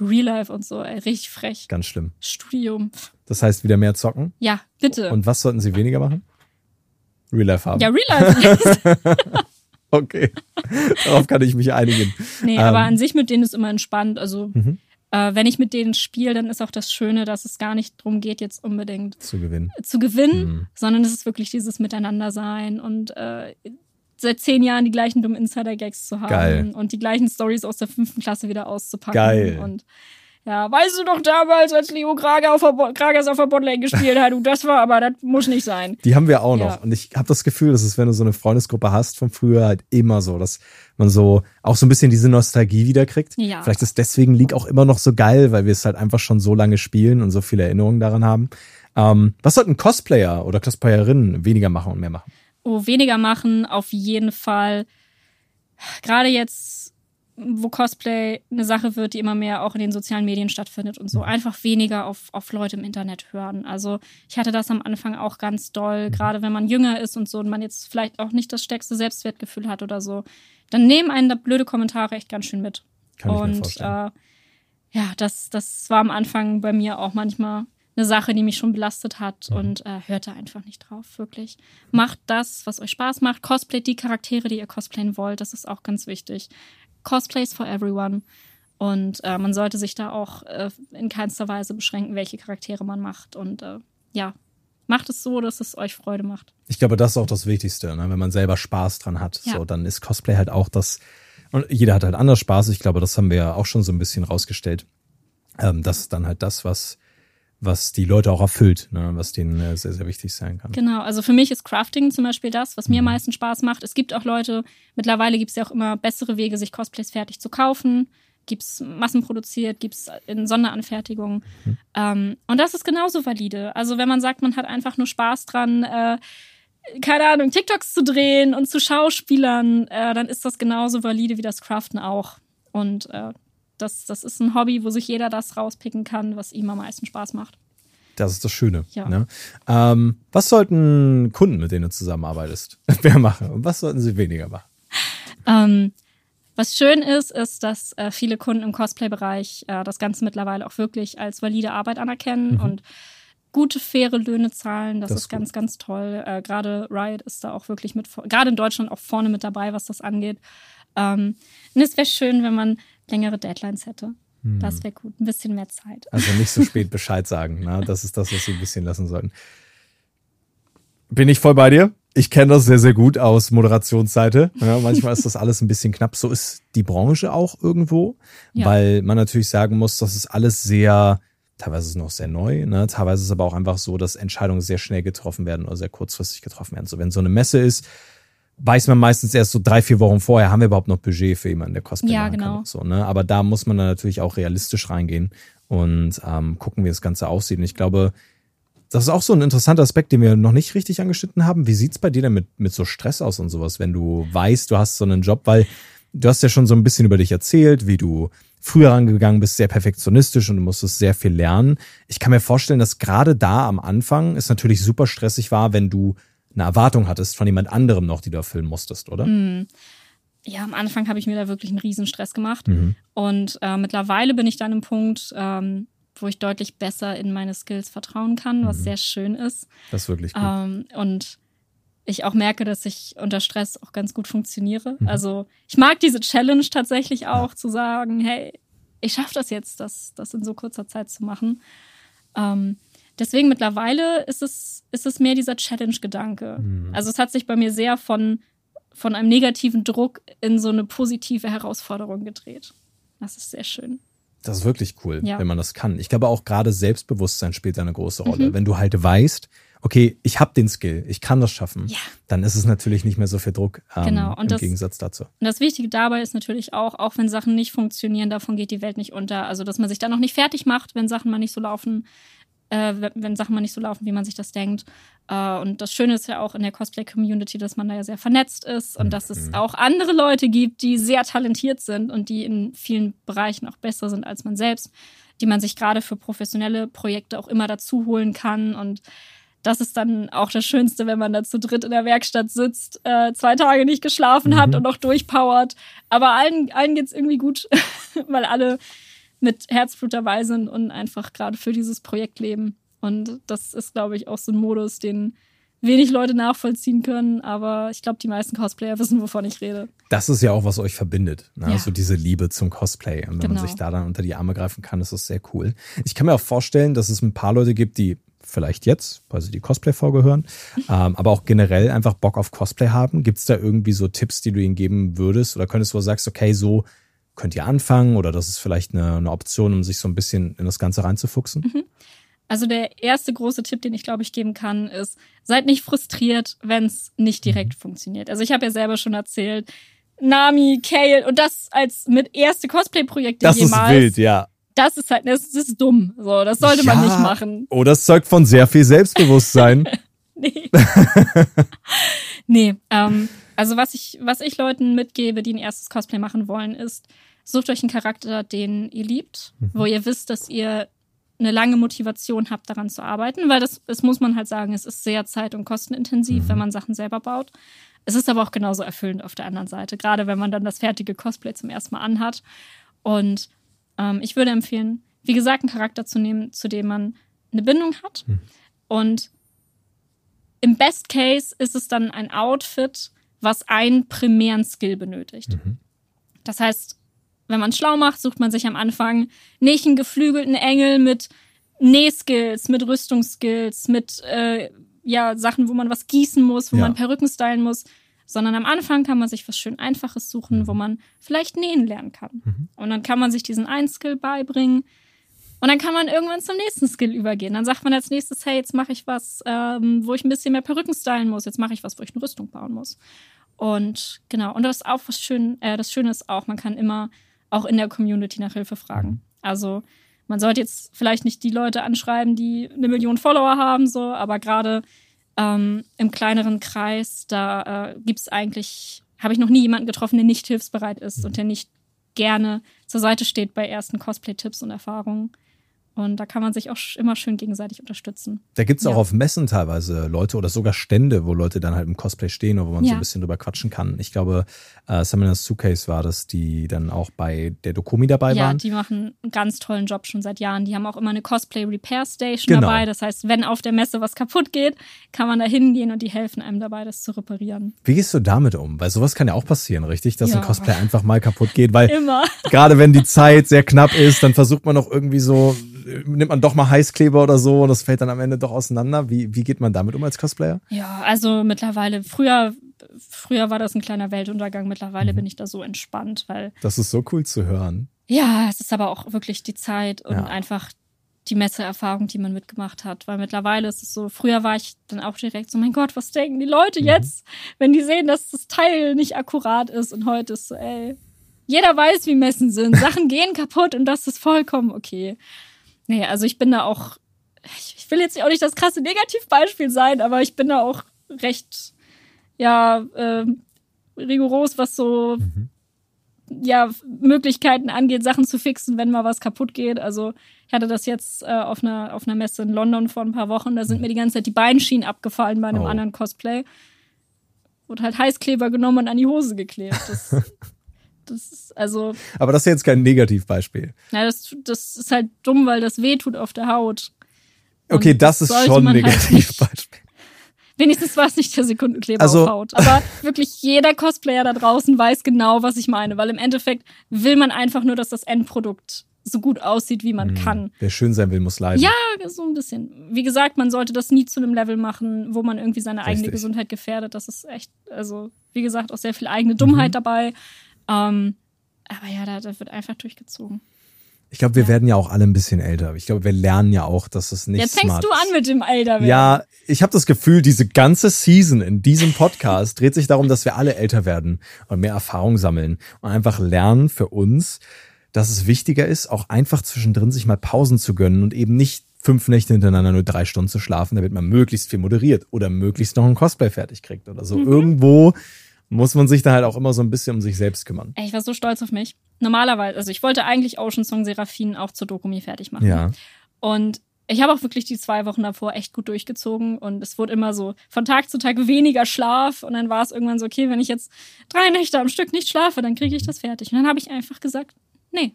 Real Life und so, ey, richtig frech. Ganz schlimm. Studium. Das heißt, wieder mehr zocken? Ja, bitte. Und was sollten sie weniger machen? Real Life haben. Ja, Real Life. okay. Darauf kann ich mich einigen. Nee, ähm, aber an sich mit denen ist immer entspannt. Also, mhm. äh, wenn ich mit denen spiele, dann ist auch das Schöne, dass es gar nicht darum geht, jetzt unbedingt zu gewinnen. Zu gewinnen, mhm. sondern es ist wirklich dieses Miteinander sein und äh, seit zehn Jahren die gleichen dummen Insider-Gags zu haben Geil. und die gleichen Stories aus der fünften Klasse wieder auszupacken. Geil. Und ja, weißt du doch damals, als Leo Krage auf der Kragas auf der Botlane gespielt hat, du, das war aber, das muss nicht sein. Die haben wir auch noch. Ja. Und ich habe das Gefühl, dass es, wenn du so eine Freundesgruppe hast von früher, halt immer so, dass man so auch so ein bisschen diese Nostalgie wiederkriegt. Ja. Vielleicht ist deswegen League auch immer noch so geil, weil wir es halt einfach schon so lange spielen und so viele Erinnerungen daran haben. Ähm, was sollten Cosplayer oder Cosplayerinnen weniger machen und mehr machen? Oh, weniger machen, auf jeden Fall. Gerade jetzt, wo Cosplay eine Sache wird, die immer mehr auch in den sozialen Medien stattfindet und so, einfach weniger auf, auf Leute im Internet hören. Also ich hatte das am Anfang auch ganz doll, mhm. gerade wenn man jünger ist und so und man jetzt vielleicht auch nicht das stärkste Selbstwertgefühl hat oder so, dann nehmen einen da blöde Kommentare echt ganz schön mit. Kann und ich mir äh, ja, das, das war am Anfang bei mir auch manchmal eine Sache, die mich schon belastet hat mhm. und äh, hört da einfach nicht drauf, wirklich. Macht das, was euch Spaß macht. Cosplay die Charaktere, die ihr cosplayen wollt. Das ist auch ganz wichtig. Cosplays for everyone. Und äh, man sollte sich da auch äh, in keinster Weise beschränken, welche Charaktere man macht. Und äh, ja, macht es so, dass es euch Freude macht. Ich glaube, das ist auch das Wichtigste, ne? wenn man selber Spaß dran hat. Ja. So, dann ist Cosplay halt auch das. Und jeder hat halt anders Spaß. Ich glaube, das haben wir ja auch schon so ein bisschen rausgestellt. Ähm, das ist dann halt das, was was die Leute auch erfüllt, ne? was denen äh, sehr, sehr wichtig sein kann. Genau, also für mich ist Crafting zum Beispiel das, was mir mhm. am meisten Spaß macht. Es gibt auch Leute, mittlerweile gibt es ja auch immer bessere Wege, sich Cosplays fertig zu kaufen gibt es massenproduziert, gibt es in Sonderanfertigungen. Mhm. Ähm, und das ist genauso valide. Also wenn man sagt, man hat einfach nur Spaß dran, äh, keine Ahnung, TikToks zu drehen und zu Schauspielern, äh, dann ist das genauso valide wie das Craften auch. Und äh, das, das ist ein Hobby, wo sich jeder das rauspicken kann, was ihm am meisten Spaß macht. Das ist das Schöne. Ja. Ne? Ähm, was sollten Kunden, mit denen du zusammenarbeitest, mehr machen und was sollten sie weniger machen? Ähm, was schön ist, ist, dass äh, viele Kunden im Cosplay-Bereich äh, das Ganze mittlerweile auch wirklich als valide Arbeit anerkennen mhm. und gute, faire Löhne zahlen. Das, das ist, ganz, gut. ganz toll. Äh, gerade Riot ist da auch wirklich mit, gerade in Deutschland auch vorne mit dabei, was das angeht. Ähm, und es wäre schön, wenn man längere Deadlines hätte. Hm. Das wäre gut. Ein bisschen mehr Zeit. Also nicht so spät Bescheid sagen. Ne? Das ist das, was Sie ein bisschen lassen sollten. Bin ich voll bei dir? ich kenne das sehr, sehr gut aus Moderationsseite. Ja, manchmal ist das alles ein bisschen knapp. So ist die Branche auch irgendwo, ja. weil man natürlich sagen muss, das ist alles sehr, teilweise ist es noch sehr neu, ne? teilweise ist es aber auch einfach so, dass Entscheidungen sehr schnell getroffen werden oder sehr kurzfristig getroffen werden. So, wenn so eine Messe ist, weiß man meistens erst so drei, vier Wochen vorher, haben wir überhaupt noch Budget für jemanden, der Cosplay ja, machen genau. kann. So, ne? Aber da muss man dann natürlich auch realistisch reingehen und ähm, gucken, wie das Ganze aussieht. Und ich glaube, das ist auch so ein interessanter Aspekt, den wir noch nicht richtig angeschnitten haben. Wie sieht's bei dir denn mit, mit so Stress aus und sowas, wenn du weißt, du hast so einen Job, weil du hast ja schon so ein bisschen über dich erzählt, wie du früher rangegangen bist, sehr perfektionistisch und du musstest sehr viel lernen. Ich kann mir vorstellen, dass gerade da am Anfang es natürlich super stressig war, wenn du eine Erwartung hattest von jemand anderem noch, die du erfüllen musstest, oder? Mm. Ja, am Anfang habe ich mir da wirklich einen riesen Stress gemacht. Mhm. Und äh, mittlerweile bin ich dann im Punkt, ähm, wo ich deutlich besser in meine Skills vertrauen kann, was mhm. sehr schön ist. Das ist wirklich gut. Ähm, und ich auch merke, dass ich unter Stress auch ganz gut funktioniere. Mhm. Also ich mag diese Challenge tatsächlich auch, ja. zu sagen, hey, ich schaffe das jetzt, das, das in so kurzer Zeit zu machen. Ähm, deswegen mittlerweile ist es, ist es mehr dieser Challenge-Gedanke. Mhm. Also es hat sich bei mir sehr von, von einem negativen Druck in so eine positive Herausforderung gedreht. Das ist sehr schön. Das ist wirklich cool, ja. wenn man das kann. Ich glaube auch gerade Selbstbewusstsein spielt eine große Rolle. Mhm. Wenn du halt weißt, okay, ich habe den Skill, ich kann das schaffen, ja. dann ist es natürlich nicht mehr so viel Druck ähm, genau. und im das, Gegensatz dazu. Und das Wichtige dabei ist natürlich auch, auch wenn Sachen nicht funktionieren, davon geht die Welt nicht unter. Also, dass man sich da noch nicht fertig macht, wenn Sachen mal nicht so laufen, äh, wenn Sachen mal nicht so laufen, wie man sich das denkt. Äh, und das Schöne ist ja auch in der Cosplay-Community, dass man da ja sehr vernetzt ist und mhm. dass es mhm. auch andere Leute gibt, die sehr talentiert sind und die in vielen Bereichen auch besser sind als man selbst, die man sich gerade für professionelle Projekte auch immer dazu holen kann und das ist dann auch das Schönste, wenn man da zu dritt in der Werkstatt sitzt, äh, zwei Tage nicht geschlafen mhm. hat und noch durchpowert. Aber allen, allen geht's irgendwie gut, weil alle mit Herzblut dabei sind und einfach gerade für dieses Projekt leben. Und das ist, glaube ich, auch so ein Modus, den wenig Leute nachvollziehen können, aber ich glaube, die meisten Cosplayer wissen, wovon ich rede. Das ist ja auch, was euch verbindet. Ne? Ja. Also diese Liebe zum Cosplay. Und wenn genau. man sich da dann unter die Arme greifen kann, ist das sehr cool. Ich kann mir auch vorstellen, dass es ein paar Leute gibt, die vielleicht jetzt, weil sie die Cosplay-Folge hören, ähm, aber auch generell einfach Bock auf Cosplay haben. Gibt es da irgendwie so Tipps, die du ihnen geben würdest? Oder könntest du sagen, okay, so könnt ihr anfangen oder das ist vielleicht eine, eine Option, um sich so ein bisschen in das Ganze reinzufuchsen? Mhm. Also der erste große Tipp, den ich glaube ich geben kann, ist, seid nicht frustriert, wenn es nicht direkt mhm. funktioniert. Also ich habe ja selber schon erzählt, Nami, Kale und das als mit erste Cosplay-Projekte jemals. Das ist wild, ja. Das ist halt, das, das ist dumm. So, das sollte ja. man nicht machen. Oh, das zeugt von sehr viel Selbstbewusstsein. nee. nee, ähm, also was ich, was ich Leuten mitgebe, die ein erstes Cosplay machen wollen, ist, sucht euch einen Charakter, den ihr liebt, mhm. wo ihr wisst, dass ihr eine lange Motivation habt, daran zu arbeiten, weil das, das muss man halt sagen, es ist sehr zeit- und kostenintensiv, mhm. wenn man Sachen selber baut. Es ist aber auch genauso erfüllend auf der anderen Seite, gerade wenn man dann das fertige Cosplay zum ersten Mal anhat. Und ähm, ich würde empfehlen, wie gesagt, einen Charakter zu nehmen, zu dem man eine Bindung hat. Hm. Und im Best Case ist es dann ein Outfit, was einen primären Skill benötigt. Mhm. Das heißt, wenn man schlau macht, sucht man sich am Anfang nicht einen geflügelten Engel mit Nähskills, mit Rüstungsskills, mit äh, ja, Sachen, wo man was gießen muss, wo Ja. man Perücken stylen muss, sondern am Anfang kann man sich was schön Einfaches suchen, wo man vielleicht nähen lernen kann. Mhm. Und dann kann man sich diesen einen Skill beibringen. Und dann kann man irgendwann zum nächsten Skill übergehen. Dann sagt man als nächstes, hey, jetzt mache ich was, ähm, wo ich ein bisschen mehr Perücken stylen muss. Jetzt mache ich was, wo ich eine Rüstung bauen muss. Und genau, und das ist auch was schön, äh, das Schöne ist auch, man kann immer auch in der Community nach Hilfe fragen. Also man sollte jetzt vielleicht nicht die Leute anschreiben, die eine Million Follower haben, so, aber gerade ähm, im kleineren Kreis, da äh, gibt's eigentlich, habe ich noch nie jemanden getroffen, der nicht hilfsbereit ist und der nicht gerne zur Seite steht bei ersten Cosplay-Tipps und Erfahrungen. Und da kann man sich auch immer schön gegenseitig unterstützen. Da gibt's auch Ja. auf Messen teilweise Leute oder sogar Stände, wo Leute dann halt im Cosplay stehen oder wo man so Ja. ein bisschen drüber quatschen kann. Ich glaube, äh, Summoners Suitcase war das, die dann auch bei der Dokumi dabei Ja, waren. die machen einen ganz tollen Job schon seit Jahren. Die haben auch immer eine Cosplay Repair Station Genau. dabei. Das heißt, wenn auf der Messe was kaputt geht, kann man da hingehen und die helfen einem dabei, das zu reparieren. Wie gehst du damit um? Weil sowas kann ja auch passieren, richtig? Dass ein Ja. Cosplay einfach mal kaputt geht, weil Immer. gerade wenn die Zeit sehr knapp ist, dann versucht man noch irgendwie so, nimmt man doch mal Heißkleber oder so und das fällt dann am Ende doch auseinander. Wie, wie geht man damit um als Cosplayer? Ja, also mittlerweile, früher, früher war das ein kleiner Weltuntergang. Mittlerweile bin ich da so entspannt, weil Das ist so cool zu hören. Ja, es ist aber auch wirklich die Zeit und Ja. einfach die Messeerfahrung, die man mitgemacht hat. Weil mittlerweile ist es so, früher war ich dann auch direkt so, mein Gott, was denken die Leute jetzt, wenn die sehen, dass das Teil nicht akkurat ist und heute ist so, ey, jeder weiß, wie Messen sind. Sachen gehen kaputt und das ist vollkommen okay. Nee, also ich bin da auch, ich, will jetzt auch nicht das krasse Negativbeispiel sein, aber ich bin da auch recht, ja, ähm, rigoros, was so ja, Möglichkeiten angeht, Sachen zu fixen, wenn mal was kaputt geht. Also ich hatte das jetzt äh, auf, einer, auf einer Messe in London vor ein paar Wochen. Da sind mir die ganze Zeit die Beinschienen abgefallen bei einem Oh. anderen Cosplay. Wurde halt Heißkleber genommen und an die Hose geklebt. Das, das ist also, Aber das ist jetzt kein Negativbeispiel. ja, das, das ist halt dumm, weil das weh tut auf der Haut. Und Okay, das ist schon ein halt Negativbeispiel. Wenigstens war es nicht der Sekundenkleber Also- auf Haut. Aber wirklich jeder Cosplayer da draußen weiß genau, was ich meine. Weil im Endeffekt will man einfach nur, dass das Endprodukt so gut aussieht, wie man kann. Wer schön sein will, muss leiden. Ja, so ein bisschen. Wie gesagt, man sollte das nie zu einem Level machen, wo man irgendwie seine eigene Richtig. Gesundheit gefährdet. Das ist echt, also, wie gesagt, auch sehr viel eigene Dummheit Mhm. dabei. Ähm, aber ja, da, da wird einfach durchgezogen. Ich glaube, wir Ja. werden ja auch alle ein bisschen älter. Ich glaube, wir lernen ja auch, dass es nicht Jetzt fängst smart du an mit dem Älterwerden. Ja, ich habe das Gefühl, diese ganze Season in diesem Podcast dreht sich darum, dass wir alle älter werden und mehr Erfahrung sammeln und einfach lernen für uns, dass es wichtiger ist, auch einfach zwischendrin sich mal Pausen zu gönnen und eben nicht fünf Nächte hintereinander nur drei Stunden zu schlafen, damit man möglichst viel moderiert oder möglichst noch ein Cosplay fertig kriegt oder so. Mhm. Irgendwo muss man sich da halt auch immer so ein bisschen um sich selbst kümmern. Ey, ich war so stolz auf mich. Normalerweise, also ich wollte eigentlich Ocean Song Seraphin auch zur Dokumi fertig machen. Ja. Und ich habe auch wirklich die zwei Wochen davor echt gut durchgezogen und es wurde immer so von Tag zu Tag weniger Schlaf und dann war es irgendwann so, okay, wenn ich jetzt drei Nächte am Stück nicht schlafe, dann kriege ich das fertig. Und dann habe ich einfach gesagt, nee,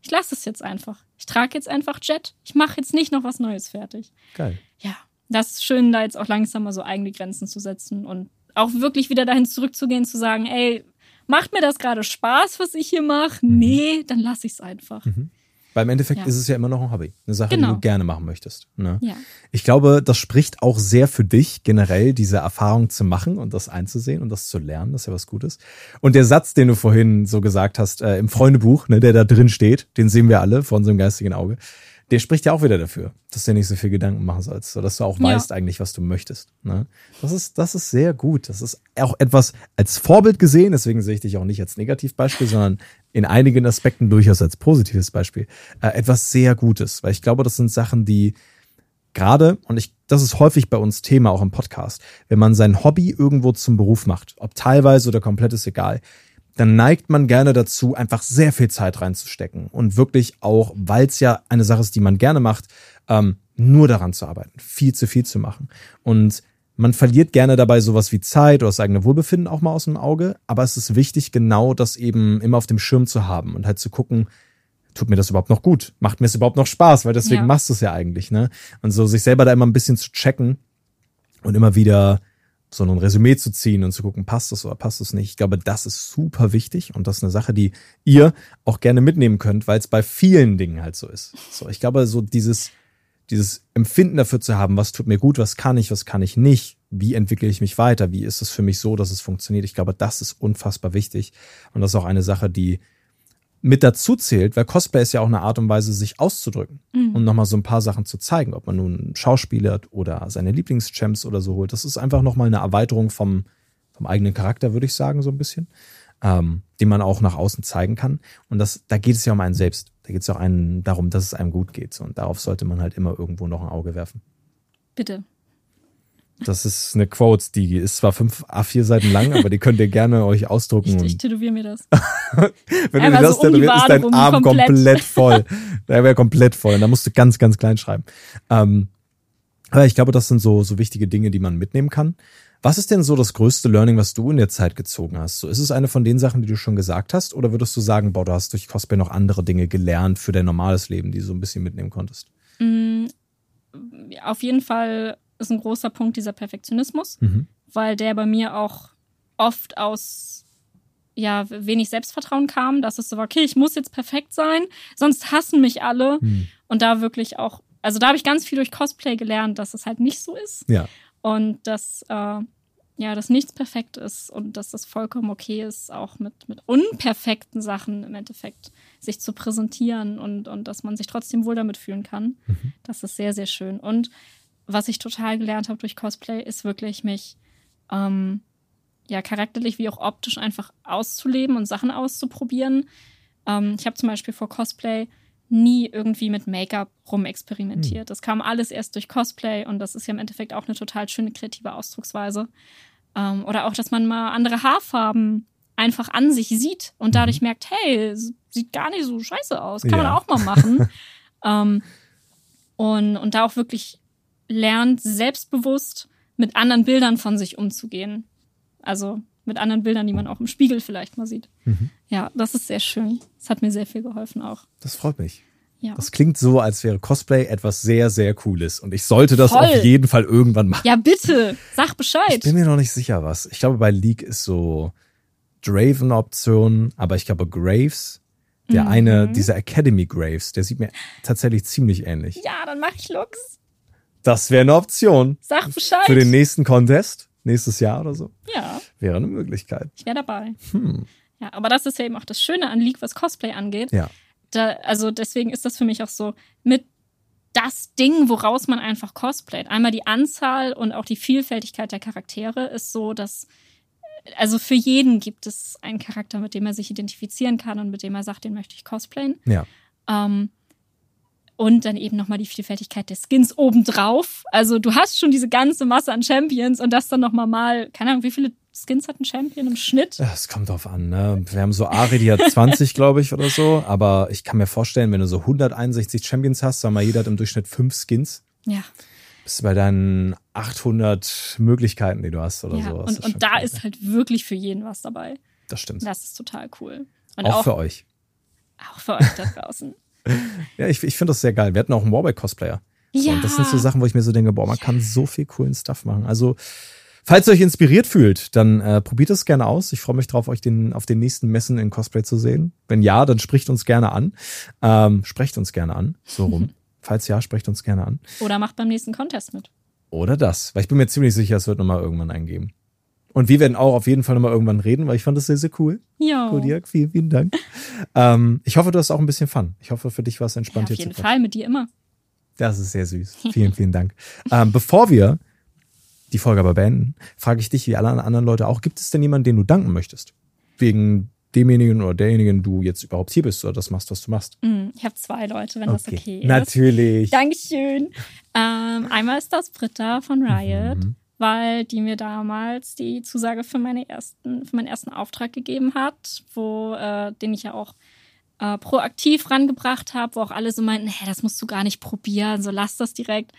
ich lasse es jetzt einfach. Ich trage jetzt einfach Jet. Ich mache jetzt nicht noch was Neues fertig. Geil. Ja, das ist schön, da jetzt auch langsam mal so eigene Grenzen zu setzen und auch wirklich wieder dahin zurückzugehen, zu sagen, ey, macht mir das gerade Spaß, was ich hier mache? Nee, dann lasse ich es einfach. Weil im Endeffekt Ja. ist es ja immer noch ein Hobby. Eine Sache, die Genau. du gerne machen möchtest. Ne? Ja. Ich glaube, das spricht auch sehr für dich, generell diese Erfahrung zu machen und das einzusehen und das zu lernen. Das ist ja was Gutes. Und der Satz, den du vorhin so gesagt hast, äh, im Freundebuch, ne, der da drin steht, den sehen wir alle vor unserem geistigen Auge, der spricht ja auch wieder dafür, dass du dir nicht so viel Gedanken machen sollst, sodass du auch Ja. weißt eigentlich, was du möchtest. Ne? Das ist, das ist sehr gut. Das ist auch etwas als Vorbild gesehen, deswegen sehe ich dich auch nicht als Negativbeispiel, sondern in einigen Aspekten durchaus als positives Beispiel. Äh, etwas sehr Gutes, weil ich glaube, das sind Sachen, die gerade, und ich, das ist häufig bei uns Thema auch im Podcast, wenn man sein Hobby irgendwo zum Beruf macht, ob teilweise oder komplett ist egal, dann neigt man gerne dazu, einfach sehr viel Zeit reinzustecken und wirklich auch, weil es ja eine Sache ist, die man gerne macht, ähm, nur daran zu arbeiten, viel zu viel zu machen. Und man verliert gerne dabei sowas wie Zeit oder das eigene Wohlbefinden auch mal aus dem Auge, aber es ist wichtig, genau das eben immer auf dem Schirm zu haben und halt zu gucken, tut mir das überhaupt noch gut? Macht mir es überhaupt noch Spaß? Weil deswegen Ja. machst du es ja eigentlich, ne? Und so sich selber da immer ein bisschen zu checken und immer wieder so ein Resümee zu ziehen und zu gucken, passt das oder passt das nicht. Ich glaube, das ist super wichtig und das ist eine Sache, die ihr auch gerne mitnehmen könnt, weil es bei vielen Dingen halt so ist. So, ich glaube, so dieses, dieses Empfinden dafür zu haben, was tut mir gut, was kann ich, was kann ich nicht, wie entwickle ich mich weiter, wie ist es für mich so, dass es funktioniert. Ich glaube, das ist unfassbar wichtig und das ist auch eine Sache, die mit dazu zählt, weil Cosplay ist ja auch eine Art und Weise, sich auszudrücken Mhm. und nochmal so ein paar Sachen zu zeigen, ob man nun Schauspieler oder seine Lieblingschamps oder so holt. Das ist einfach nochmal eine Erweiterung vom, vom eigenen Charakter, würde ich sagen, so ein bisschen, ähm, den man auch nach außen zeigen kann. Und das, da geht es ja um einen selbst. Da geht es ja auch einen darum, dass es einem gut geht. Und darauf sollte man halt immer irgendwo noch ein Auge werfen. Bitte. Das ist eine Quote, die ist zwar fünf A4 Seiten lang, aber die könnt ihr gerne euch ausdrucken. Ich, ich tätowiere mir das. Wenn du Einmal dir das so um tätowierst, ist dein Arm komplett, komplett. voll. Der wäre komplett voll. Und da musst du ganz, ganz klein schreiben. Ähm, aber ich glaube, das sind so, so wichtige Dinge, die man mitnehmen kann. Was ist denn so das größte Learning, was du in der Zeit gezogen hast? So, ist es eine von den Sachen, die du schon gesagt hast? Oder würdest du sagen, boah, du hast durch Cosplay noch andere Dinge gelernt für dein normales Leben, die du so ein bisschen mitnehmen konntest? Mm, Auf jeden Fall ist ein großer Punkt dieser Perfektionismus, Mhm. weil der bei mir auch oft aus ja, wenig Selbstvertrauen kam, dass es so war, okay, ich muss jetzt perfekt sein, sonst hassen mich alle. Hm. Und da wirklich auch, also da habe ich ganz viel durch Cosplay gelernt, dass es halt nicht so ist. Ja. Und dass, äh, ja, dass nichts perfekt ist und dass das vollkommen okay ist, auch mit, mit unperfekten Sachen im Endeffekt sich zu präsentieren und, und dass man sich trotzdem wohl damit fühlen kann. Mhm. Das ist sehr, sehr schön. Und was ich total gelernt habe durch Cosplay, ist wirklich mich ähm, ja charakterlich wie auch optisch einfach auszuleben und Sachen auszuprobieren. Ähm, ich habe zum Beispiel vor Cosplay nie irgendwie mit Make-up rumexperimentiert. Das kam alles erst durch Cosplay und das ist ja im Endeffekt auch eine total schöne kreative Ausdrucksweise. Ähm, oder auch, dass man mal andere Haarfarben einfach an sich sieht und dadurch merkt, hey, sieht gar nicht so scheiße aus, kann man Ja. auch mal machen. ähm, und, und da auch wirklich lernt, selbstbewusst mit anderen Bildern von sich umzugehen. Also mit anderen Bildern, die man auch im Spiegel vielleicht mal sieht. Mhm. Ja, das ist sehr schön. Das hat mir sehr viel geholfen auch. Das freut mich. Ja. Das klingt so, als wäre Cosplay etwas sehr, sehr Cooles. Und ich sollte das Voll. auf jeden Fall irgendwann machen. Ja, bitte, sag Ich Bescheid. bin mir noch nicht sicher, was. Ich glaube, bei League ist so Draven Option, aber ich glaube, Graves, der Mhm. eine, dieser Academy Graves, der sieht mir tatsächlich ziemlich ähnlich. Ja, dann mach ich Lux. Das wäre eine Option Sag Bescheid. für den nächsten Contest, nächstes Jahr oder so. ja, Wäre eine Möglichkeit. ich wäre dabei. Hm. Ja, aber das ist ja eben auch das Schöne an League, was Cosplay angeht. Ja. Da, also deswegen ist das für mich auch so mit das Ding, woraus man einfach cosplayt. Einmal die Anzahl und auch die Vielfältigkeit der Charaktere ist so, dass also für jeden gibt es einen Charakter, mit dem er sich identifizieren kann und mit dem er sagt, den möchte ich cosplayen. Ja. Ähm, und dann eben nochmal die Vielfältigkeit der Skins obendrauf. Also du hast schon diese ganze Masse an Champions und das dann nochmal mal, keine Ahnung, wie viele Skins hat ein Champion im Schnitt? Es kommt drauf an, ne? Wir haben so Ari, die hat 20, glaube ich, oder so. Aber ich kann mir vorstellen, wenn du so 161 Champions hast, sagen wir, jeder hat im Durchschnitt fünf Skins. Ja. Bist du bei deinen 800 Möglichkeiten, die du hast oder ja. so. Das Und, und da krass, ist halt wirklich für jeden was dabei. Das stimmt. Das ist total cool. Und auch, auch, für euch. auch für euch da draußen. Ja, ich, ich finde das sehr geil. Wir hatten auch einen Warback-Cosplayer. So, ja. Und das sind so Sachen, wo ich mir so denke, boah, man kann so viel coolen Stuff machen. Also, falls ihr euch inspiriert fühlt, dann äh, probiert es gerne aus. Ich freue mich drauf, euch den, auf den nächsten Messen in Cosplay zu sehen. Wenn ja, dann spricht uns gerne an. Ähm, sprecht uns gerne an. So rum. Falls ja, sprecht uns gerne an. Oder macht beim nächsten Contest mit. Oder das. Weil ich bin mir ziemlich sicher, es wird nochmal irgendwann eingeben. Und wir werden auch auf jeden Fall nochmal irgendwann reden, weil ich fand das sehr, sehr cool. Ja. Kodiak, vielen, vielen Dank. ähm, ich hoffe, du hast auch ein bisschen Fun. Ich hoffe, für dich war es ja entspannt auf hier jeden zu Fall, mit dir immer. Das ist sehr süß. Vielen, vielen Dank. Ähm, bevor wir die Folge aber beenden, frage ich dich, wie alle anderen Leute auch, gibt es denn jemanden, den du danken möchtest? Wegen demjenigen oder derjenigen, du jetzt überhaupt hier bist oder das machst, was du machst? Mm, Ich habe zwei Leute, wenn das okay ist. Natürlich. Dankeschön. Ähm, einmal ist das Britta von Riot, Mhm. Weil die mir damals die Zusage für, meine ersten, für meinen ersten Auftrag gegeben hat, wo, äh, den ich ja auch äh, proaktiv rangebracht habe, wo auch alle so meinten, hä, das musst du gar nicht probieren, so lass das direkt.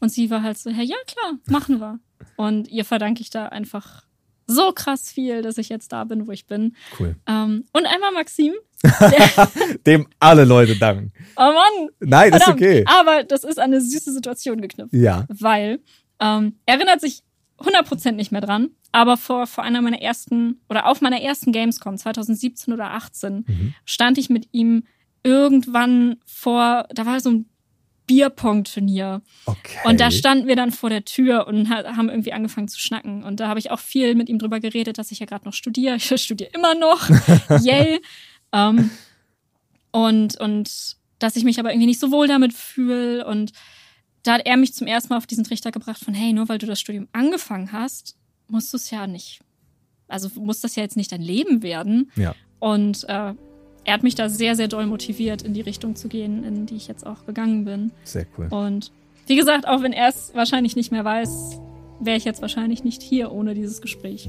Und sie war halt so, hä, ja klar, machen wir. Und ihr verdanke ich da einfach so krass viel, dass ich jetzt da bin, wo ich bin. Cool. Ähm, und einmal Maxim, Dem alle Leute danken. Oh Mann. Nein, ist Verdammt. okay. Aber das ist an eine süße Situation geknüpft. Ja. Weil ähm, er erinnert sich 100% nicht mehr dran, aber vor, vor einer meiner ersten oder auf meiner ersten Gamescom 2017 oder 18 Mhm. stand ich mit ihm irgendwann vor, da war so ein Bierpong-Turnier. Okay. Und da standen wir dann vor der Tür und ha- haben irgendwie angefangen zu schnacken. Und da habe ich auch viel mit ihm drüber geredet, dass ich ja gerade noch studiere. Ich studiere immer noch. Yay. Ähm, und, und dass ich mich aber irgendwie nicht so wohl damit fühle. Und da hat er mich zum ersten Mal auf diesen Trichter gebracht von, hey, nur weil du das Studium angefangen hast, musst du es ja nicht. Also muss das ja jetzt nicht dein Leben werden. Ja. Und äh, er hat mich da sehr, sehr doll motiviert, in die Richtung zu gehen, in die ich jetzt auch gegangen bin. Sehr cool. Und wie gesagt, auch wenn er es wahrscheinlich nicht mehr weiß, wäre ich jetzt wahrscheinlich nicht hier ohne dieses Gespräch.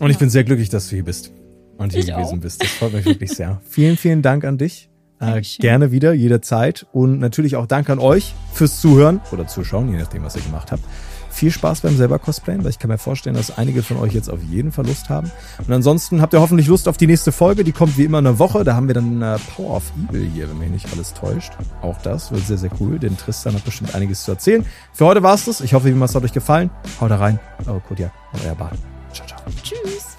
Und ich bin sehr glücklich, dass du hier bist und hier Ich gewesen auch. bist. Das freut mich wirklich sehr. vielen, vielen Dank an dich. Äh, gerne wieder, jederzeit. Und natürlich auch Dank an euch fürs Zuhören oder Zuschauen, je nachdem, was ihr gemacht habt. Viel Spaß beim selber Cosplayen, weil ich kann mir vorstellen, dass einige von euch jetzt auf jeden Fall Lust haben. Und ansonsten habt ihr hoffentlich Lust auf die nächste Folge. Die kommt wie immer in einer Woche. Da haben wir dann äh, Power of Evil hier, wenn mich nicht alles täuscht. Auch das wird sehr, sehr cool. Denn Tristan hat bestimmt einiges zu erzählen. Für heute war's das. Ich hoffe, wie immer es hat euch gefallen. Haut da rein. Eure Kodia und euer Bart. Ciao, ciao. Tschüss!